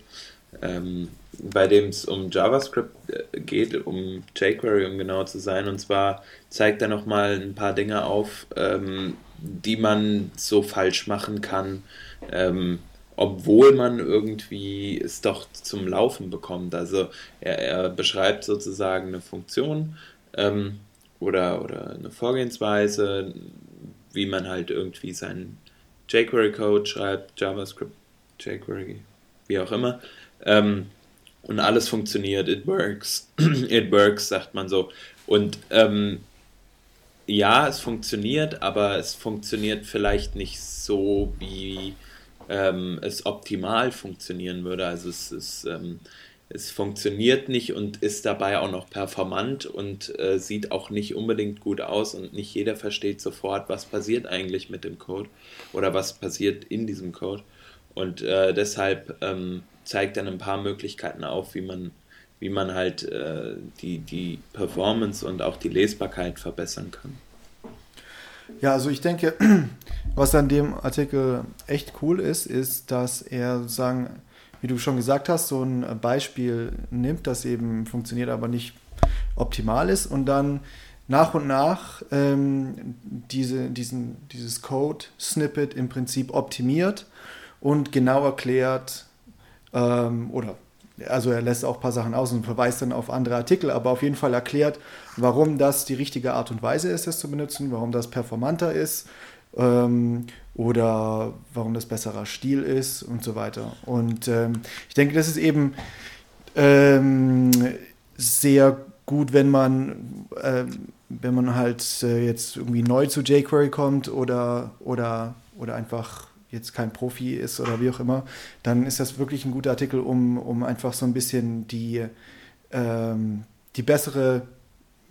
ähm, bei dem es um JavaScript äh, geht, um jQuery, um genau zu sein. Und zwar zeigt er nochmal ein paar Dinge auf, ähm, die man so falsch machen kann, ähm, obwohl man irgendwie es doch zum Laufen bekommt. Also er, er beschreibt sozusagen eine Funktion ähm, oder, oder eine Vorgehensweise, wie man halt irgendwie seinen jQuery-Code schreibt, JavaScript, jQuery, wie auch immer. Ähm, und alles funktioniert, it works, it works, sagt man so. Und ähm, ja, es funktioniert, aber es funktioniert vielleicht nicht so, wie ähm, es optimal funktionieren würde. Also es, es, ähm, es funktioniert nicht und ist dabei auch noch performant und äh, sieht auch nicht unbedingt gut aus und nicht jeder versteht sofort, was passiert eigentlich mit dem Code oder was passiert in diesem Code. Und äh, deshalb ähm, zeigt dann ein paar Möglichkeiten auf, wie man, wie man halt äh, die, die Performance und auch die Lesbarkeit verbessern kann. Ja, also ich denke, was an dem Artikel echt cool ist, ist, dass er sagen, wie du schon gesagt hast, so ein Beispiel nimmt, das eben funktioniert, aber nicht optimal ist und dann nach und nach ähm, diese, diesen, dieses Code-Snippet im Prinzip optimiert und genau erklärt, ähm, oder also er lässt auch ein paar Sachen aus und verweist dann auf andere Artikel, aber auf jeden Fall erklärt, warum das die richtige Art und Weise ist, es zu benutzen, warum das performanter ist ähm, oder warum das besserer Stil ist und so weiter. Und ähm, ich denke, das ist eben ähm, sehr gut, wenn man, äh, wenn man halt äh, jetzt irgendwie neu zu jQuery kommt oder, oder, oder einfach jetzt kein Profi ist oder wie auch immer, dann ist das wirklich ein guter Artikel, um, um einfach so ein bisschen die, ähm, die bessere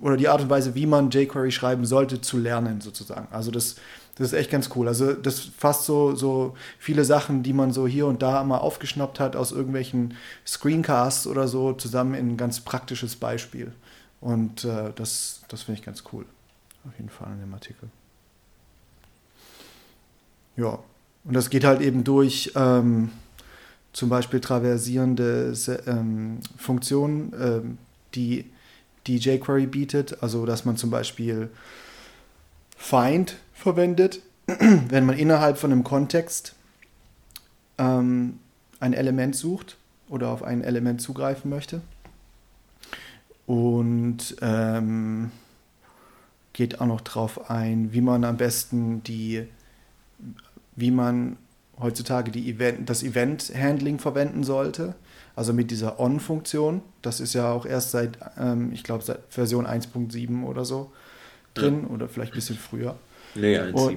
oder die Art und Weise, wie man jQuery schreiben sollte, zu lernen sozusagen. Also das, das ist echt ganz cool. Also das fasst so, so viele Sachen, die man so hier und da mal aufgeschnappt hat aus irgendwelchen Screencasts oder so, zusammen in ein ganz praktisches Beispiel. Und äh, das, das finde ich ganz cool. Auf jeden Fall in dem Artikel. Ja, und das geht halt eben durch ähm, zum Beispiel traversierende ähm, Funktionen, ähm, die, die jQuery bietet. Also, dass man zum Beispiel Find verwendet, wenn man innerhalb von einem Kontext ähm, ein Element sucht oder auf ein Element zugreifen möchte. Und ähm, geht auch noch darauf ein, wie man am besten die wie man heutzutage Event, das Event-Handling verwenden sollte. Also mit dieser On-Funktion. Das ist ja auch erst seit, ähm, ich glaube, seit Version 1.7 oder so drin ja. oder vielleicht ein bisschen früher. Nee, 1.7.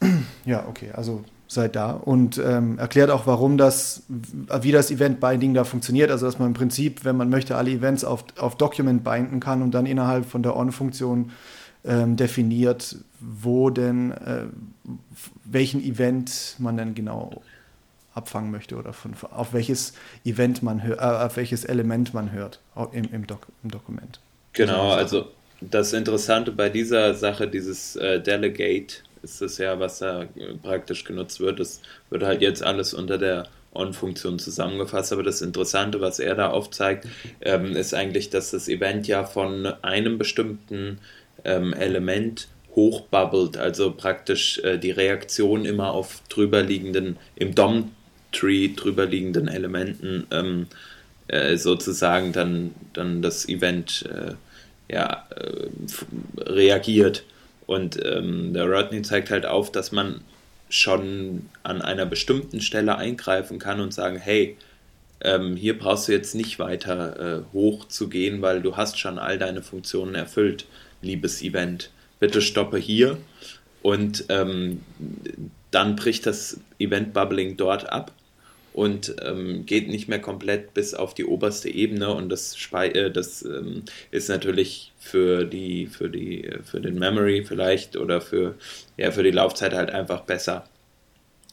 Ja, okay, also seit da. Und ähm, erklärt auch, warum das, wie das Event-Binding da funktioniert. Also, dass man im Prinzip, wenn man möchte, alle Events auf, auf Document binden kann und dann innerhalb von der On-Funktion ähm, definiert, wo denn, äh, welchen Event man denn genau abfangen möchte oder von, auf welches Event man hört, äh, auf welches Element man hört im, im, Dok im Dokument. Genau, also das Interessante bei dieser Sache, dieses äh, Delegate, ist das ja, was da äh, praktisch genutzt wird. Das wird halt jetzt alles unter der On-Funktion zusammengefasst. Aber das Interessante, was er da aufzeigt, ähm, ist eigentlich, dass das Event ja von einem bestimmten ähm, Element hochbubbelt, also praktisch äh, die Reaktion immer auf drüberliegenden, im DOM-Tree drüberliegenden Elementen ähm, äh, sozusagen dann, dann das Event äh, ja, äh, reagiert. Und ähm, der Rodney zeigt halt auf, dass man schon an einer bestimmten Stelle eingreifen kann und sagen, hey, ähm, hier brauchst du jetzt nicht weiter äh, hoch zu gehen, weil du hast schon all deine Funktionen erfüllt liebes Event, bitte stoppe hier. Und ähm, dann bricht das Event-Bubbling dort ab und ähm, geht nicht mehr komplett bis auf die oberste Ebene und das, Spe äh, das ähm, ist natürlich für die für die für den Memory vielleicht oder für ja für die Laufzeit halt einfach besser,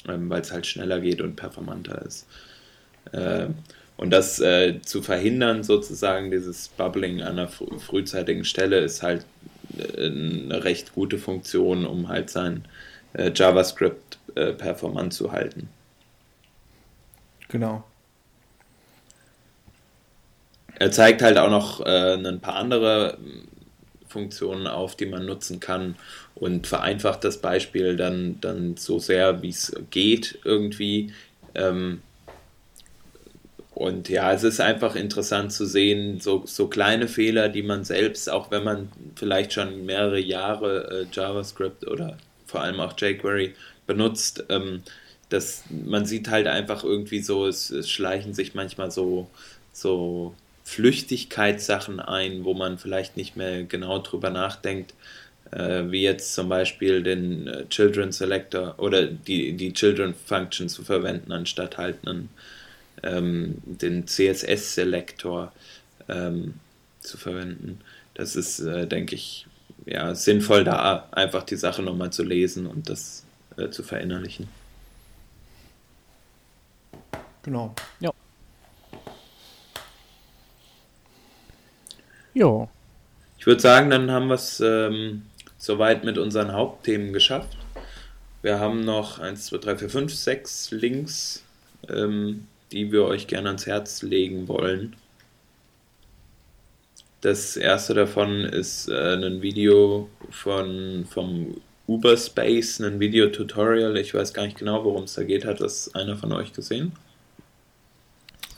ähm, weil es halt schneller geht und performanter ist. Äh, und das äh, zu verhindern, sozusagen, dieses Bubbling an einer fr frühzeitigen Stelle, ist halt äh, eine recht gute Funktion, um halt sein äh, JavaScript äh, performant zu halten. Genau. Er zeigt halt auch noch äh, ein paar andere hm, Funktionen auf, die man nutzen kann und vereinfacht das Beispiel dann, dann so sehr, wie es geht irgendwie. Ähm, und ja, es ist einfach interessant zu sehen, so, so kleine Fehler, die man selbst, auch wenn man vielleicht schon mehrere Jahre äh, JavaScript oder vor allem auch jQuery benutzt, ähm, dass man sieht halt einfach irgendwie so, es, es schleichen sich manchmal so, so Flüchtigkeitssachen ein, wo man vielleicht nicht mehr genau drüber nachdenkt, äh, wie jetzt zum Beispiel den äh, Children Selector oder die, die Children Function zu verwenden, anstatt halt einen ähm, den CSS-Selektor ähm, zu verwenden. Das ist, äh, denke ich, ja, sinnvoll, da einfach die Sache nochmal zu lesen und das äh, zu verinnerlichen. Genau. Ja. Ja. Ich würde sagen, dann haben wir es ähm, soweit mit unseren Hauptthemen geschafft. Wir haben noch 1, 2, 3, 4, 5, 6 Links ähm, die wir euch gerne ans Herz legen wollen. Das erste davon ist äh, ein Video von, vom Uberspace, ein Videotutorial. Ich weiß gar nicht genau, worum es da geht. Hat das einer von euch gesehen?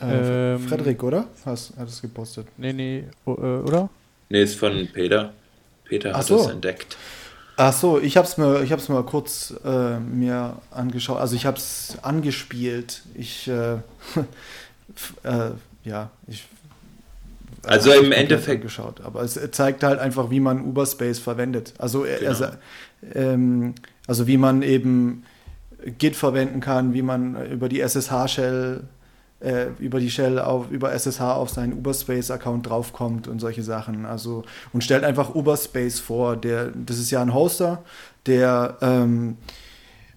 Äh, ähm, Frederik, oder? Hast, hat es gepostet? Nee, nee, äh, oder? Nee, ist von Peter. Peter hat so. es entdeckt. Ach so, ich habe es mir, ich hab's mal kurz äh, mir angeschaut. Also ich habe es angespielt. Ich, äh, äh, ja, ich. Also im Endeffekt geschaut, aber es zeigt halt einfach, wie man Uberspace verwendet. Also, genau. also, ähm, also wie man eben Git verwenden kann, wie man über die SSH-Shell äh, über die Shell auf, über SSH auf seinen Uberspace-Account draufkommt und solche Sachen. Also und stellt einfach Uberspace vor. Der, das ist ja ein Hoster, der ähm,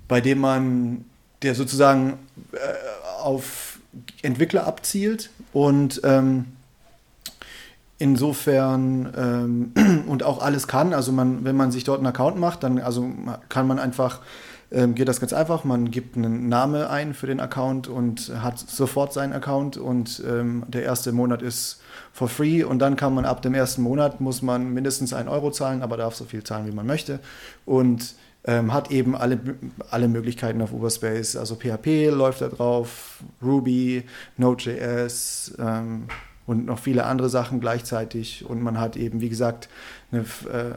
bei dem man, der sozusagen äh, auf Entwickler abzielt und ähm, insofern ähm, und auch alles kann. Also man, wenn man sich dort einen Account macht, dann also kann man einfach geht das ganz einfach. Man gibt einen Namen ein für den Account und hat sofort seinen Account und ähm, der erste Monat ist for free und dann kann man ab dem ersten Monat muss man mindestens einen Euro zahlen, aber darf so viel zahlen, wie man möchte und ähm, hat eben alle, alle Möglichkeiten auf Uberspace. Also PHP läuft da drauf, Ruby, Node.js, ähm, und noch viele andere Sachen gleichzeitig. Und man hat eben, wie gesagt, einen äh, äh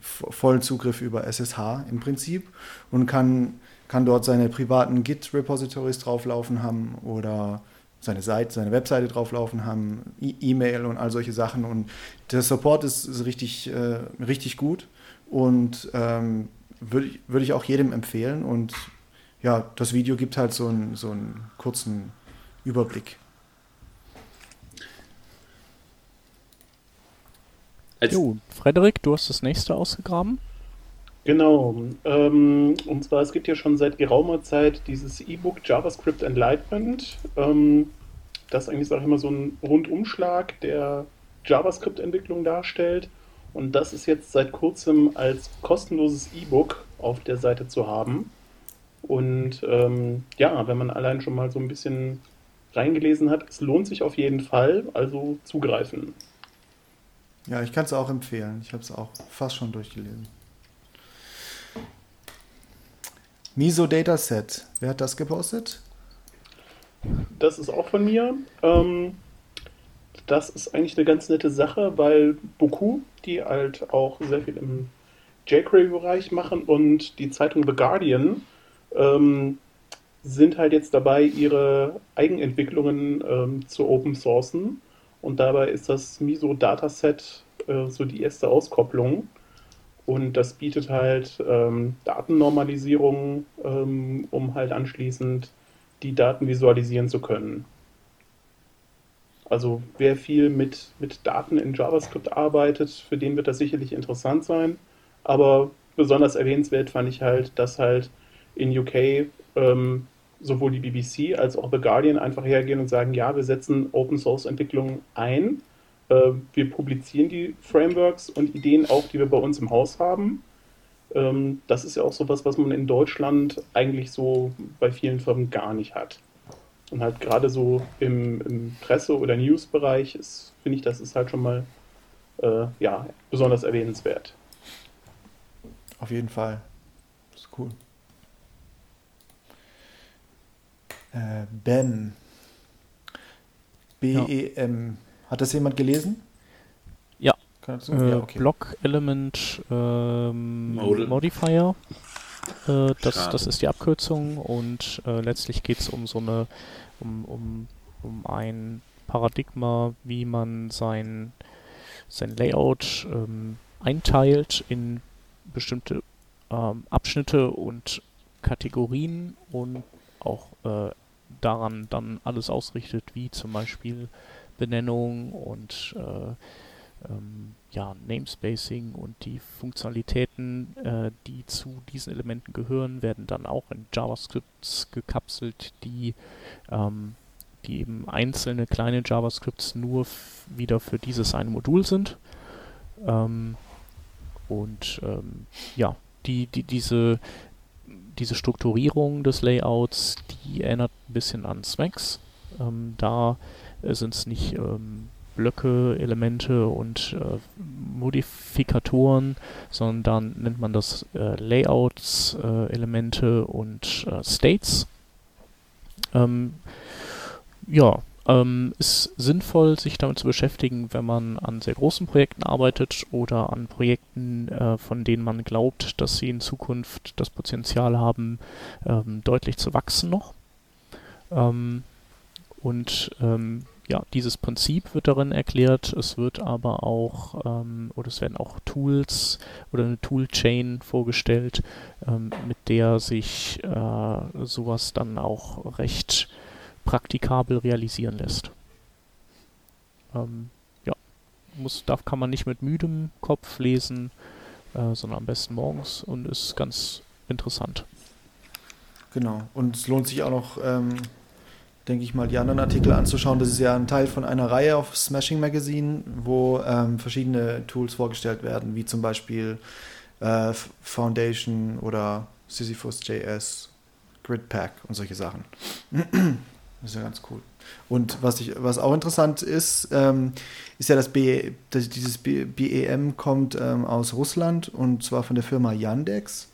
vollen Zugriff über SSH im Prinzip und kann, kann dort seine privaten Git-Repositories drauflaufen haben oder seine Seite, seine Webseite drauflaufen haben, E-Mail und all solche Sachen. Und der Support ist, ist richtig, äh, richtig gut und ähm, würde ich, würd ich auch jedem empfehlen. Und ja, das Video gibt halt so einen, so einen kurzen Überblick. Jo, Frederik, du hast das nächste ausgegraben. Genau. Ähm, und zwar, es gibt ja schon seit geraumer Zeit dieses E-Book JavaScript Enlightenment. Ähm, das eigentlich, sage ich mal, so ein Rundumschlag der JavaScript-Entwicklung darstellt. Und das ist jetzt seit kurzem als kostenloses E-Book auf der Seite zu haben. Und ähm, ja, wenn man allein schon mal so ein bisschen reingelesen hat, es lohnt sich auf jeden Fall, also zugreifen. Ja, ich kann es auch empfehlen. Ich habe es auch fast schon durchgelesen. Miso Dataset. Wer hat das gepostet? Das ist auch von mir. Ähm, das ist eigentlich eine ganz nette Sache, weil Boku, die halt auch sehr viel im jQuery-Bereich machen und die Zeitung The Guardian ähm, sind halt jetzt dabei, ihre Eigenentwicklungen ähm, zu open sourcen. Und dabei ist das Miso Dataset äh, so die erste Auskopplung. Und das bietet halt ähm, Datennormalisierung, ähm, um halt anschließend die Daten visualisieren zu können. Also wer viel mit, mit Daten in JavaScript arbeitet, für den wird das sicherlich interessant sein. Aber besonders erwähnenswert fand ich halt, dass halt in UK ähm, sowohl die BBC als auch The Guardian einfach hergehen und sagen, ja, wir setzen Open Source Entwicklung ein. Äh, wir publizieren die Frameworks und Ideen auch, die wir bei uns im Haus haben. Ähm, das ist ja auch sowas, was man in Deutschland eigentlich so bei vielen Firmen gar nicht hat. Und halt gerade so im, im Presse- oder News-Bereich finde ich, das ist halt schon mal äh, ja, besonders erwähnenswert. Auf jeden Fall. Das ist cool. Äh, ben. B-E-M. Hat das jemand gelesen? Ja. Äh, ja okay. Block Element ähm, Modifier. Äh, das, das ist die Abkürzung und äh, letztlich geht es um so eine, um, um, um ein Paradigma, wie man sein, sein Layout ähm, einteilt in bestimmte ähm, Abschnitte und Kategorien und auch äh, daran dann alles ausrichtet, wie zum Beispiel Benennung und äh, ähm, ja, Namespacing und die Funktionalitäten, äh, die zu diesen Elementen gehören, werden dann auch in JavaScripts gekapselt, die, ähm, die eben einzelne kleine JavaScripts nur wieder für dieses eine Modul sind. Ähm, und ähm, ja, die, die, diese, diese Strukturierung des Layouts, die erinnert ein bisschen an Smacks. Ähm, da sind es nicht ähm, Blöcke, Elemente und äh, Modifikatoren, sondern nennt man das äh, Layouts, äh, Elemente und äh, States. Ähm, ja, ähm, ist sinnvoll, sich damit zu beschäftigen, wenn man an sehr großen Projekten arbeitet oder an Projekten, äh, von denen man glaubt, dass sie in Zukunft das Potenzial haben, ähm, deutlich zu wachsen noch. Ähm, und ähm, ja, dieses Prinzip wird darin erklärt. Es wird aber auch, ähm, oder es werden auch Tools oder eine Toolchain vorgestellt, ähm, mit der sich äh, sowas dann auch recht praktikabel realisieren lässt. Ähm, ja, muss, darf, kann man nicht mit müdem Kopf lesen, äh, sondern am besten morgens und ist ganz interessant. Genau, und es lohnt sich auch noch, ähm, denke ich mal, die anderen Artikel anzuschauen. Das ist ja ein Teil von einer Reihe auf Smashing Magazine, wo ähm, verschiedene Tools vorgestellt werden, wie zum Beispiel äh, Foundation oder Sisyphus.js, Gridpack und solche Sachen. Das ist ja ganz cool. Und was, ich, was auch interessant ist, ähm, ist ja, dass, B, dass dieses BEM kommt ähm, aus Russland und zwar von der Firma Yandex.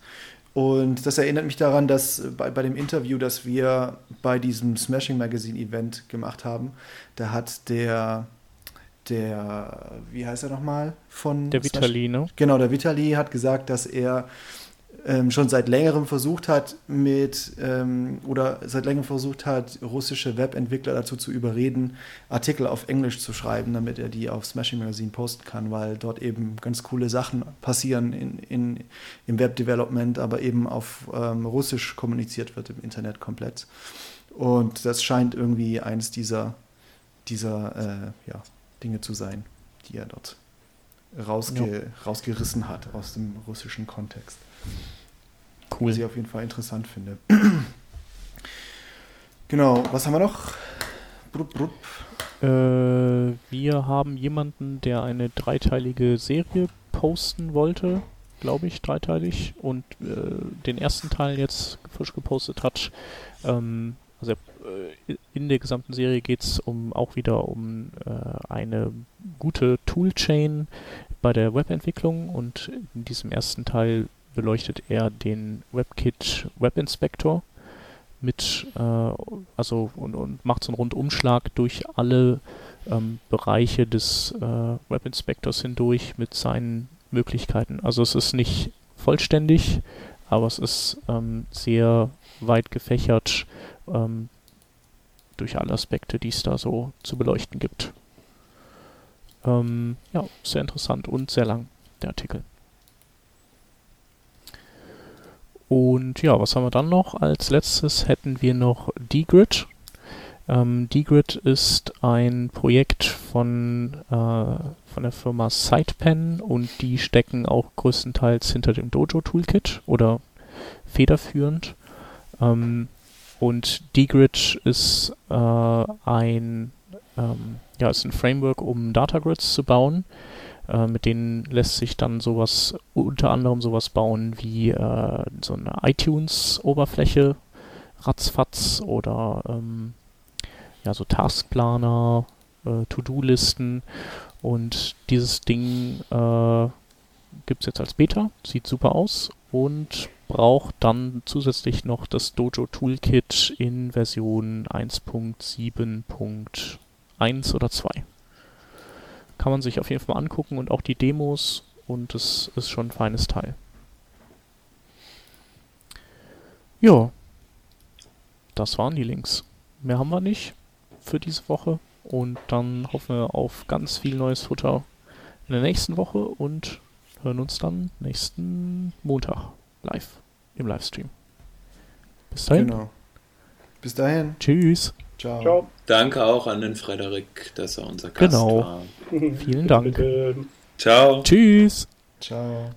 Und das erinnert mich daran, dass bei, bei dem Interview, das wir bei diesem Smashing Magazine Event gemacht haben, da hat der, der, wie heißt er nochmal? Von der Vitali, ne? Genau, der Vitali hat gesagt, dass er ähm, schon seit längerem versucht hat, mit ähm, oder seit längerem versucht hat, russische Webentwickler dazu zu überreden, Artikel auf Englisch zu schreiben, damit er die auf Smashing Magazine posten kann, weil dort eben ganz coole Sachen passieren in, in, im Webdevelopment, aber eben auf ähm, Russisch kommuniziert wird im Internet komplett. Und das scheint irgendwie eines dieser, dieser äh, ja, Dinge zu sein, die er dort rausge ja. rausgerissen hat aus dem russischen Kontext. Cool. Was ich auf jeden Fall interessant finde. genau, was haben wir noch? Brupp, brupp. Äh, wir haben jemanden, der eine dreiteilige Serie posten wollte, glaube ich, dreiteilig, und äh, den ersten Teil jetzt frisch gepostet hat. Ähm, also äh, in der gesamten Serie geht es um, auch wieder um äh, eine gute Toolchain bei der Webentwicklung und in diesem ersten Teil beleuchtet er den WebKit Web Inspector mit, äh, also und, und, macht so einen Rundumschlag durch alle ähm, Bereiche des äh, Web Inspectors hindurch mit seinen Möglichkeiten. Also es ist nicht vollständig, aber es ist ähm, sehr weit gefächert ähm, durch alle Aspekte, die es da so zu beleuchten gibt. Ähm, ja, sehr interessant und sehr lang, der Artikel. Und ja, was haben wir dann noch? Als letztes hätten wir noch dgrid. Ähm, dgrid ist ein Projekt von, äh, von der Firma SitePen und die stecken auch größtenteils hinter dem Dojo Toolkit oder federführend. Ähm, und dgrid ist äh, ein, ähm, ja, ist ein Framework, um Datagrids zu bauen. Äh, mit denen lässt sich dann sowas, unter anderem sowas bauen wie äh, so eine iTunes-Oberfläche, ratzfatz oder ähm, ja, so Taskplaner, äh, To-Do-Listen. Und dieses Ding äh, gibt es jetzt als Beta, sieht super aus und braucht dann zusätzlich noch das Dojo Toolkit in Version 1.7.1 oder 2 kann man sich auf jeden Fall mal angucken und auch die Demos und es ist schon ein feines Teil. Ja, das waren die Links. Mehr haben wir nicht für diese Woche und dann hoffen wir auf ganz viel neues Futter in der nächsten Woche und hören uns dann nächsten Montag live im Livestream. Bis dahin. Genau. Bis dahin. Tschüss. Ciao. Ciao. Danke auch an den Frederik, dass er unser Gast genau. war. Vielen Dank. Ciao. Tschüss. Ciao.